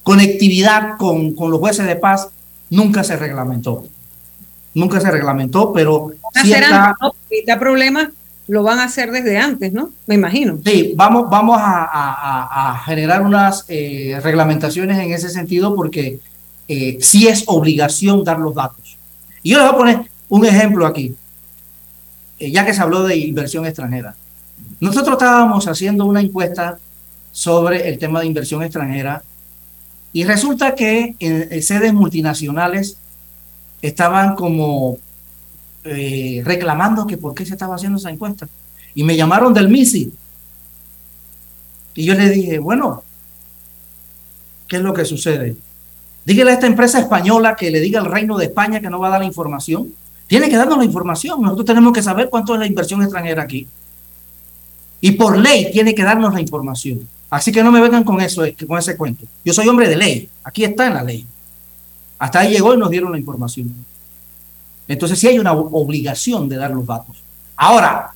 conectividad con, con los jueces de paz nunca se reglamentó. Nunca se reglamentó, pero cierta... no, problemas lo van a hacer desde antes, ¿no? Me imagino. Sí, vamos, vamos a, a, generar unas reglamentaciones en ese sentido porque sí es obligación dar los datos. Y yo les voy a poner un ejemplo aquí, ya que se habló de inversión extranjera. Nosotros estábamos haciendo una encuesta sobre el tema de inversión extranjera y resulta que en, sedes multinacionales estaban como eh, reclamando que por qué se estaba haciendo esa encuesta. Y me llamaron del MISI. Y yo le dije, bueno, ¿qué es lo que sucede? Dígale a esta empresa española que le diga al Reino de España que no va a dar la información. Tiene que darnos la información. Nosotros tenemos que saber cuánto es la inversión extranjera aquí. Y por ley tiene que darnos la información. Así que no me vengan con eso, eh, con ese cuento. Yo soy hombre de ley. Aquí está en la ley. Hasta ahí llegó y nos dieron la información. Entonces sí hay una obligación de dar los datos. Ahora,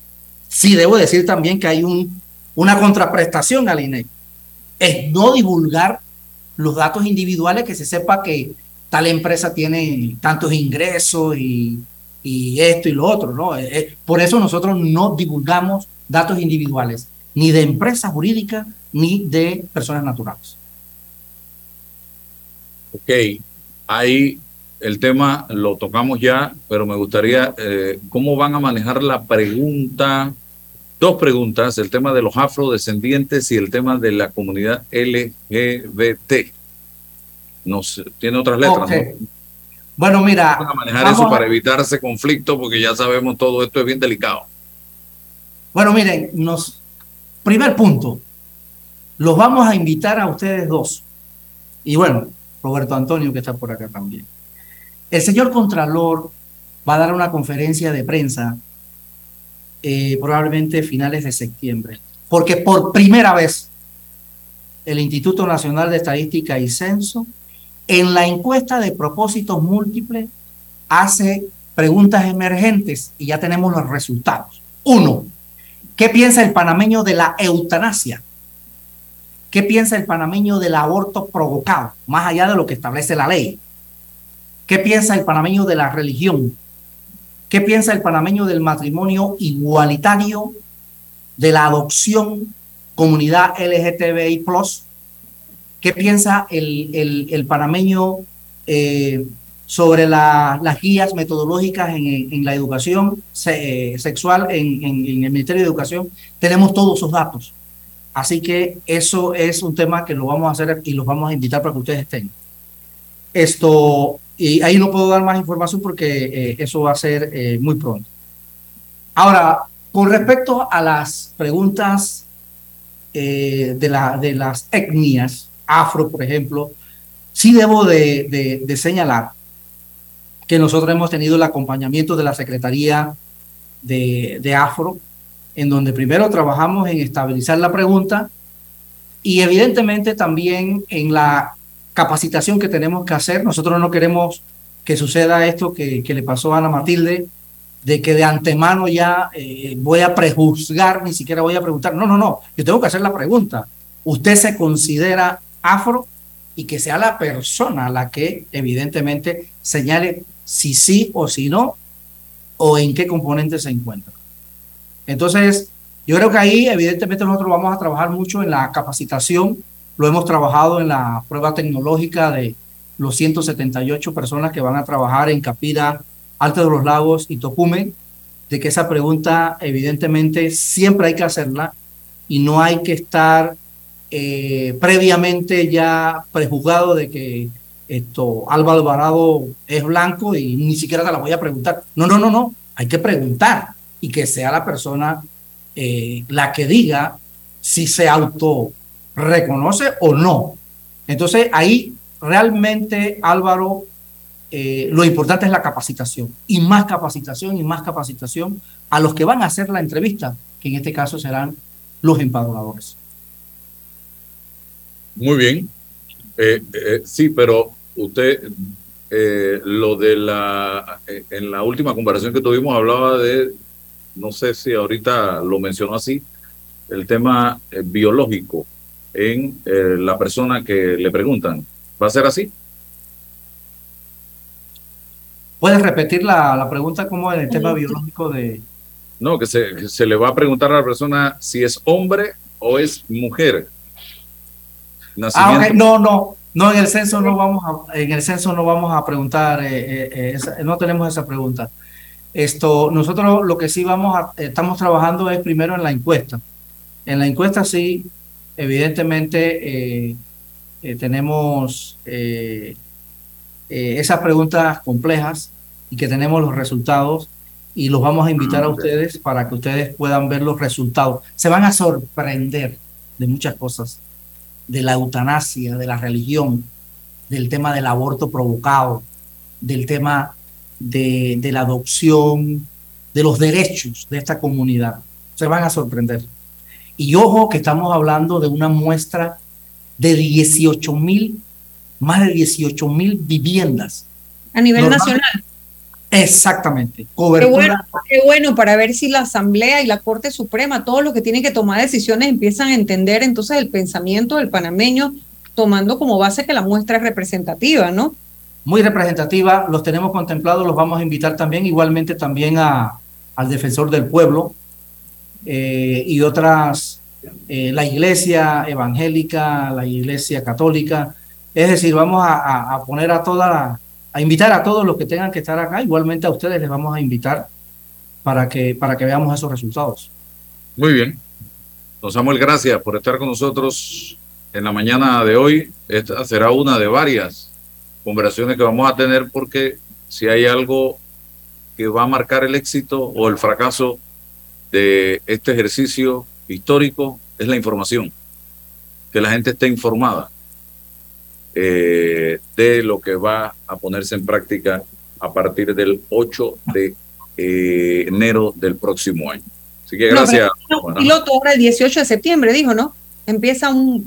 sí debo decir también que hay un, una contraprestación al INE. Es no divulgar los datos individuales, que se sepa que tal empresa tiene tantos ingresos y, y esto y lo otro, ¿no? Eh, eh, por eso nosotros no divulgamos datos individuales, ni de empresas jurídicas, ni de personas naturales. Ok, ahí el tema lo tocamos ya, pero me gustaría, eh, ¿cómo van a manejar la pregunta? Dos preguntas, el tema de los afrodescendientes y el tema de la comunidad LGBT. Nos, tiene otras letras, ¿no? Bueno, mira. Van a manejar eso para evitar ese conflicto, porque ya sabemos todo esto es bien delicado. Bueno, miren, nos, primer punto, los vamos a invitar a ustedes dos. Y bueno, Roberto Antonio, que está por acá también. El señor Contralor va a dar una conferencia de prensa eh, probablemente finales de septiembre, porque por primera vez el Instituto Nacional de Estadística y Censo, en la encuesta de propósitos múltiples, hace preguntas emergentes y ya tenemos los resultados. Uno, ¿Qué piensa el panameño de la eutanasia? ¿Qué piensa el panameño del aborto provocado, más allá de lo que establece la ley? ¿Qué piensa el panameño de la religión? ¿Qué piensa el panameño del matrimonio igualitario, de la adopción, comunidad LGTBI? ¿Qué piensa el, el, panameño eh, sobre las guías metodológicas en, la educación eh, sexual en, el Ministerio de Educación, tenemos todos esos datos. Así que eso es un tema que lo vamos a hacer y los vamos a invitar para que ustedes estén. Esto, y ahí no puedo dar más información porque eh, eso va a ser eh, muy pronto. Ahora, con respecto a las preguntas de, la, de las etnias, afro, por ejemplo, sí debo de, de señalar que nosotros hemos tenido el acompañamiento de la Secretaría de, Afro, en donde primero trabajamos en estabilizar la pregunta y evidentemente también en la capacitación que tenemos que hacer. Nosotros no queremos que suceda esto que, le pasó a Ana Matilde, de que de antemano ya eh, voy a prejuzgar, ni siquiera voy a preguntar. No, no, no, yo tengo que hacer la pregunta. ¿Usted se considera afro? Y que sea la persona la que evidentemente señale si sí o si no, o en qué componente se encuentra. Entonces, yo creo que ahí evidentemente nosotros vamos a trabajar mucho en la capacitación, lo hemos trabajado en la prueba tecnológica de los 178 personas que van a trabajar en Capira, Alto de los Lagos y Tocumen, de que esa pregunta evidentemente siempre hay que hacerla y no hay que estar eh, previamente ya prejuzgado de que esto, Álvaro Alvarado es blanco y ni siquiera te la voy a preguntar. No, no, no, no. Hay que preguntar y que sea la persona eh, la que diga si se auto reconoce o no. Entonces ahí realmente Álvaro, eh, lo importante es la capacitación y más capacitación y más capacitación a los que van a hacer la entrevista, que en este caso serán los empadronadores. Muy bien. Eh, sí, pero usted, eh, lo de la, eh, en la última conversación que tuvimos hablaba de no sé si ahorita lo mencionó así, el tema eh, biológico en eh, la persona que le preguntan. ¿Va a ser así? ¿Puedes repetir la, la pregunta como en el tema biológico de... No, que se, que se le va a preguntar a la persona si es hombre o es mujer. Ah. No, no, no, en el censo no vamos a, en el censo no vamos a preguntar, eh, eh, eh, esa- no tenemos esa pregunta. Esto, nosotros lo que sí vamos a, estamos trabajando es primero en la encuesta. En la encuesta sí, evidentemente eh, tenemos esas preguntas complejas y que tenemos los resultados y los vamos a invitar a Ah, ustedes para que ustedes puedan ver los resultados. Se van a sorprender de muchas cosas, de la eutanasia, de la religión, del tema del aborto provocado, del tema de, de la adopción, de los derechos de esta comunidad. Se van a sorprender. Y ojo que estamos hablando de una muestra de 18 mil, más de 18 mil viviendas. A nivel nacional. Exactamente. Qué bueno, qué bueno para ver si la Asamblea y la Corte Suprema, todos los que tienen que tomar decisiones, empiezan a entender entonces el pensamiento del panameño, tomando como base que la muestra es representativa, ¿no? muy representativa, los tenemos contemplados, los vamos a invitar también, igualmente también a, al defensor del pueblo eh, y otras, eh, la iglesia evangélica, la iglesia católica, es decir, vamos a, a- a poner a toda la- a invitar a todos los que tengan que estar acá, igualmente a ustedes les vamos a invitar para que, para que veamos esos resultados. Muy bien. Don Samuel, gracias por estar con nosotros en la mañana de hoy. Esta será una de varias conversaciones que vamos a tener porque si hay algo que va a marcar el éxito o el fracaso de este ejercicio histórico es la información. Que la gente esté informada eh, de lo que va a ponerse en práctica a partir del 8 de eh, enero del próximo año. Así que gracias. No, Juana. piloto ahora el 18 de septiembre, dijo, ¿no? Empieza un,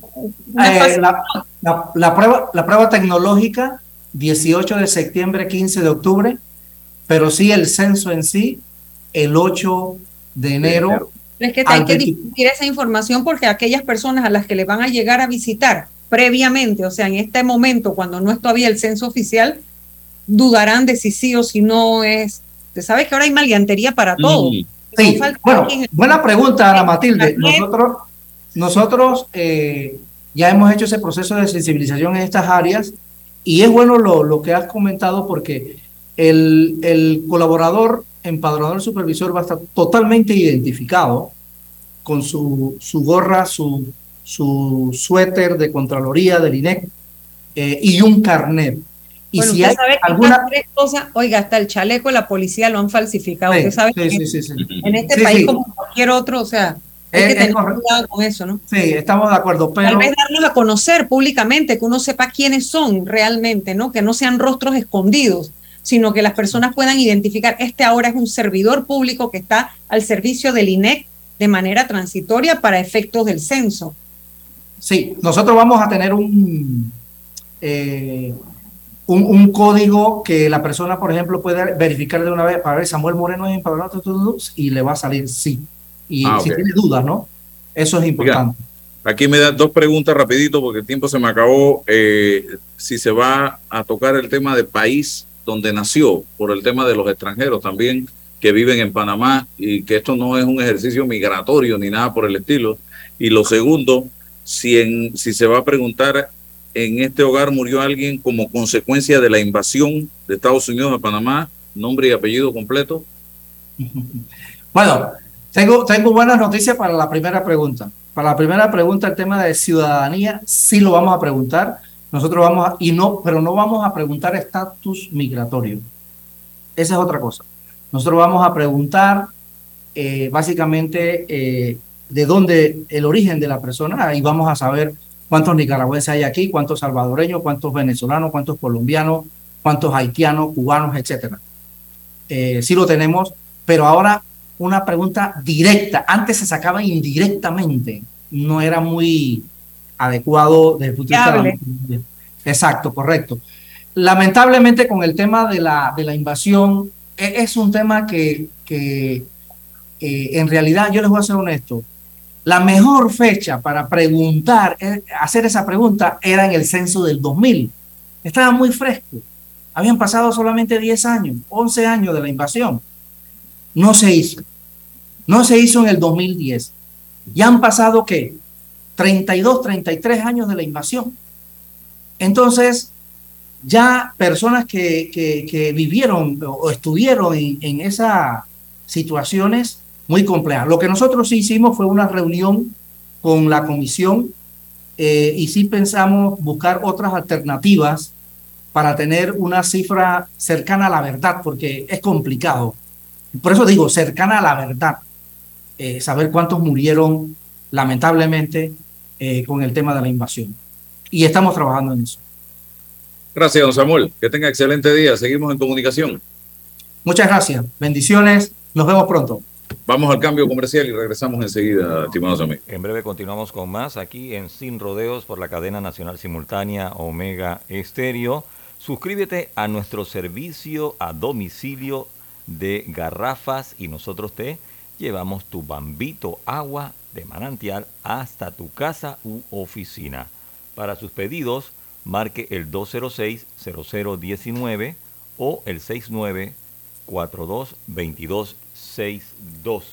una Eh, fase. la, la- la prueba, la prueba tecnológica, 18 de septiembre, 15 de octubre, pero sí el censo en sí, el 8 de enero. enero. Es que hay que 20 difundir esa información porque aquellas personas a las que le van a llegar a visitar previamente, o sea, en este momento, cuando no es todavía el censo oficial, dudarán de si sí o si no es. Usted sabe que ahora hay maleantería para todo. Mm, Sí, No falta bueno, buena pregunta, Ana Matilde. Nosotros, nosotros eh, ya hemos hecho ese proceso de sensibilización en estas áreas y es bueno lo, lo que has comentado porque el, el colaborador empadronador supervisor va a estar totalmente identificado con su, su gorra, su, su suéter de Contraloría del INEC eh, y un carnet. Y bueno, si hay sabe alguna... tres cosas, oiga, hasta el chaleco de la policía lo han falsificado. Sí, usted sabe sí, que sí, en este país, como cualquier otro, o sea, hay Es- que tener cuidado con eso, ¿no? Sí, estamos de acuerdo, Tal pero... vez darnos a conocer públicamente, que uno sepa quiénes son realmente, ¿no? Que no sean rostros escondidos, sino que las personas puedan identificar, este ahora es un servidor público que está al servicio del INEC de manera transitoria para efectos del censo. Sí, nosotros vamos a tener un, eh, un, un código que la persona, por ejemplo, puede verificar de una vez para ver Samuel Moreno es empadronado y le va a salir sí. Y Ah, si tiene dudas, ¿no? Eso es importante. Aquí me dan dos preguntas rapidito porque el tiempo se me acabó. Eh, si se va a tocar el tema de país donde nació, por el tema de los extranjeros también que viven en Panamá y que esto no es un ejercicio migratorio ni nada por el estilo. Y lo segundo, si, en, si se va a preguntar, en este hogar murió alguien como consecuencia de la invasión de Estados Unidos a Panamá, nombre y apellido completo. Bueno, tengo, tengo buenas noticias para la primera pregunta. Para la primera pregunta, el tema de ciudadanía, sí lo vamos a preguntar. Nosotros vamos a, y no, pero no vamos a preguntar estatus migratorio. Esa es otra cosa. Nosotros vamos a preguntar eh, básicamente eh, de dónde el origen de la persona y vamos a saber cuántos nicaragüenses hay aquí, cuántos salvadoreños, cuántos venezolanos, cuántos colombianos, cuántos haitianos, cubanos, etcétera. Eh, sí lo tenemos, pero ahora una pregunta directa. Antes se sacaba indirectamente, no era muy adecuado desde el punto de vista. Exacto, correcto. Lamentablemente con el tema de la, de la invasión, e- es un tema que, que eh, en realidad, yo les voy a ser honesto, la mejor fecha para preguntar, eh, hacer esa pregunta era en el censo del 2000. Estaba muy fresco. Habían pasado solamente 10 años, 11 años de la invasión. No se hizo. No se hizo en el 2010. Ya han pasado, ¿qué? 32, 33 años de la invasión. Entonces, ya personas que, vivieron o estuvieron en, esas situaciones muy complejas. Lo que nosotros hicimos fue una reunión con la comisión eh, y sí pensamos buscar otras alternativas para tener una cifra cercana a la verdad, porque es complicado. Por eso digo, cercana a la verdad, eh, saber cuántos murieron lamentablemente eh, con el tema de la invasión. Y estamos trabajando en eso. Gracias, don Samuel. Que tenga excelente día. Seguimos en comunicación. Muchas gracias. Bendiciones. Nos vemos pronto. Vamos al cambio comercial y regresamos enseguida, estimados amigos. En breve continuamos con más aquí en Sin Rodeos por la cadena nacional simultánea Omega Estéreo. Suscríbete a nuestro servicio a domicilio de garrafas y nosotros te llevamos tu bambito agua de manantial hasta tu casa u oficina. Para sus pedidos, marque el 206-0019 o el 69422262.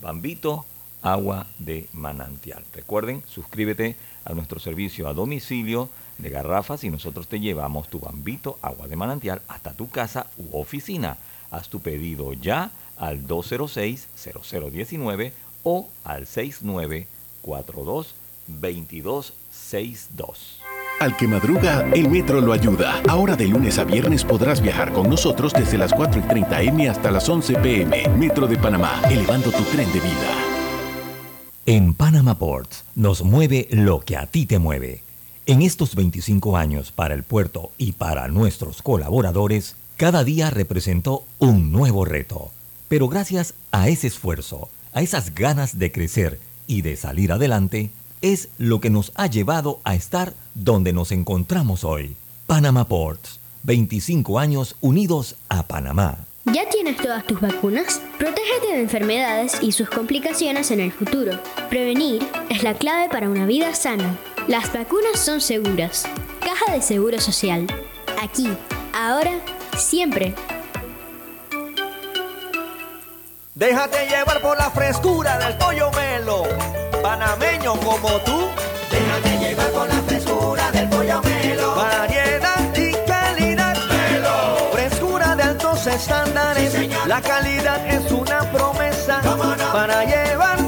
Bambito, agua de manantial. Recuerden, suscríbete a nuestro servicio a domicilio de garrafas y nosotros te llevamos tu bambito, agua de manantial hasta tu casa u oficina. Haz tu pedido ya al 206-0019 o al 69422262. Al que madruga, el metro lo ayuda. Ahora de lunes a viernes podrás viajar con nosotros desde las 4 y 30 M hasta las 11 PM. Metro de Panamá, elevando tu tren de vida. En Panama Ports nos mueve lo que a ti te mueve. En estos 25 años para el puerto y para nuestros colaboradores, cada día representó un nuevo reto. Pero gracias a ese esfuerzo, a esas ganas de crecer y de salir adelante, es lo que nos ha llevado a estar donde nos encontramos hoy. Panama Ports, 25 años unidos a Panamá. ¿Ya tienes todas tus vacunas? Protégete de enfermedades y sus complicaciones en el futuro. Prevenir es la clave para una vida sana. Las vacunas son seguras. Caja de Seguro Social. Aquí, ahora, siempre. Déjate llevar por la frescura del pollo melo panameño como tú. Déjate llevar con la frescura del pollo melo. Variedad y calidad. Melo. Frescura de altos estándares. la calidad es una promesa para llevarte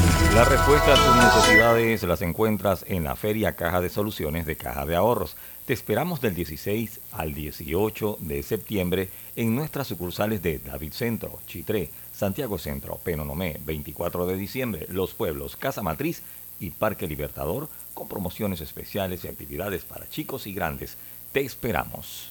La respuesta a tus necesidades las encuentras en la Feria Caja de Soluciones de Caja de Ahorros. Te esperamos del 16 al 18 de septiembre en nuestras sucursales de David Centro, Chitré, Santiago Centro, Penonomé, 24 de diciembre, Los Pueblos, Casa Matriz y Parque Libertador, con promociones especiales y actividades para chicos y grandes. Te esperamos.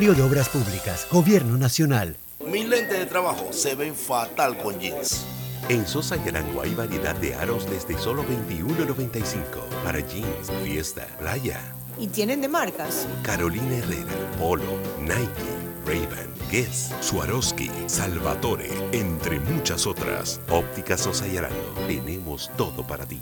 de Obras Públicas, Gobierno Nacional. Mis lentes de trabajo se ven fatal con jeans. En Sosa Yarango hay variedad de aros desde solo $21.95 para jeans, fiesta, playa. ¿Y tienen de marcas? Carolina Herrera, Polo, Nike, Ray-Ban, Guess, Swarovski, Salvatore, entre muchas otras. Óptica Sosa Yarango, tenemos todo para ti.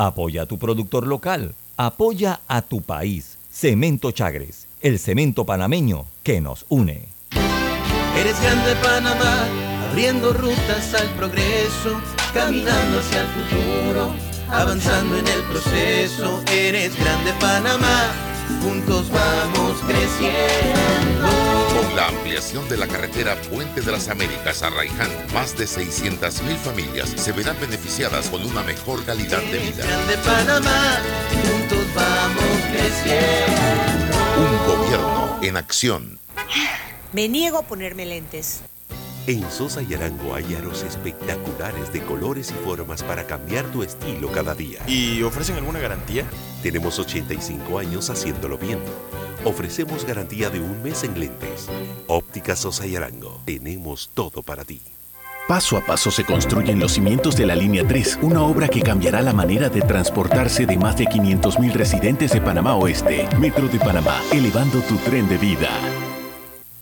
Apoya a tu productor local. Apoya a tu país. Cemento Chagres, el cemento panameño que nos une. Eres grande Panamá, abriendo rutas al progreso, caminando hacia el futuro, avanzando en el proceso. Eres grande Panamá, juntos vamos creciendo. La ampliación de la carretera Puente de las Américas a Raiján, más de 600.000 familias se verán beneficiadas con una mejor calidad de vida. Grande Panamá, juntos vamos creciendo. Un gobierno en acción. Me niego a ponerme lentes. En Sosa y Arango hay aros espectaculares de colores y formas para cambiar tu estilo cada día. ¿Y ofrecen alguna garantía? Tenemos 85 años haciéndolo bien. Ofrecemos garantía de un mes en lentes. Óptica Sosa y Arango. Tenemos todo para ti. Paso a paso se construyen los cimientos de la Línea 3, una obra que cambiará la manera de transportarse de más de 500.000 residentes de Panamá Oeste. Metro de Panamá, elevando tu tren de vida.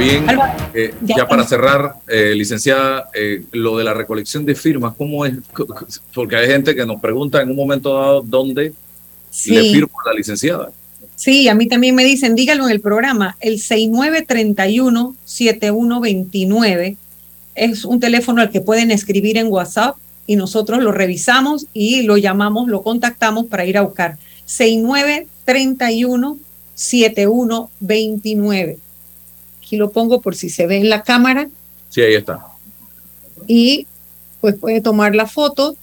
Bien, eh, ya, para cerrar, eh, licenciada, eh, lo de la recolección de firmas, ¿cómo es? Porque hay gente que nos pregunta en un momento dado dónde le firmo a la licenciada. Sí, a mí también me dicen, dígalo en el programa, el 6931-7129 es un teléfono al que pueden escribir en WhatsApp y nosotros lo revisamos y lo llamamos, lo contactamos para ir a buscar. 6931-7129. Aquí lo pongo por si se ve en la cámara. Sí, ahí está. Y pues puede tomar la foto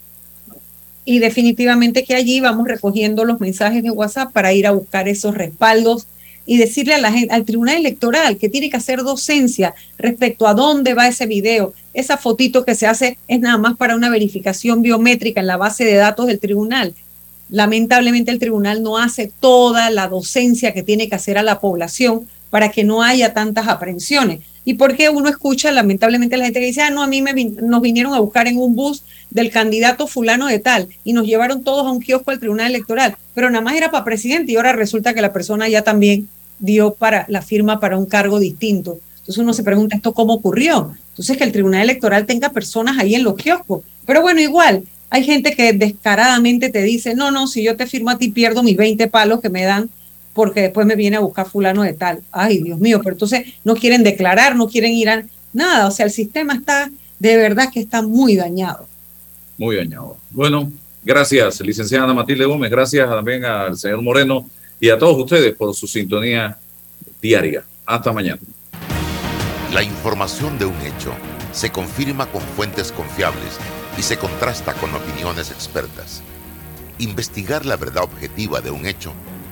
y definitivamente que allí vamos recogiendo los mensajes de WhatsApp para ir a buscar esos respaldos y decirle a la gente, al Tribunal Electoral que tiene que hacer docencia respecto a dónde va ese video. Esa fotito que se hace es nada más para una verificación biométrica en la base de datos del tribunal. Lamentablemente el tribunal no hace toda la docencia que tiene que hacer a la población para que no haya tantas aprehensiones. ¿Y por qué uno escucha lamentablemente la gente que dice, ah, no, a mí me nos vinieron a buscar en un bus del candidato fulano de tal y nos llevaron todos a un kiosco al Tribunal Electoral, pero nada más era para presidente y ahora resulta que la persona ya también dio para la firma para un cargo distinto. Entonces uno se pregunta esto cómo ocurrió. Entonces que el Tribunal Electoral tenga personas ahí en los kioscos. Pero bueno, igual, hay gente que descaradamente te dice, no, no, si yo te firmo a ti pierdo mis 20 palos que me dan porque después me viene a buscar fulano de tal. Ay, Dios mío, pero entonces no quieren declarar, no quieren ir a nada. O sea, el sistema está, de verdad que está muy dañado. Muy dañado. Bueno, gracias, licenciada Ana Matilde Gómez. Gracias también al señor Moreno y a todos ustedes por su sintonía diaria. Hasta mañana. La información de un hecho se confirma con fuentes confiables y se contrasta con opiniones expertas. Investigar la verdad objetiva de un hecho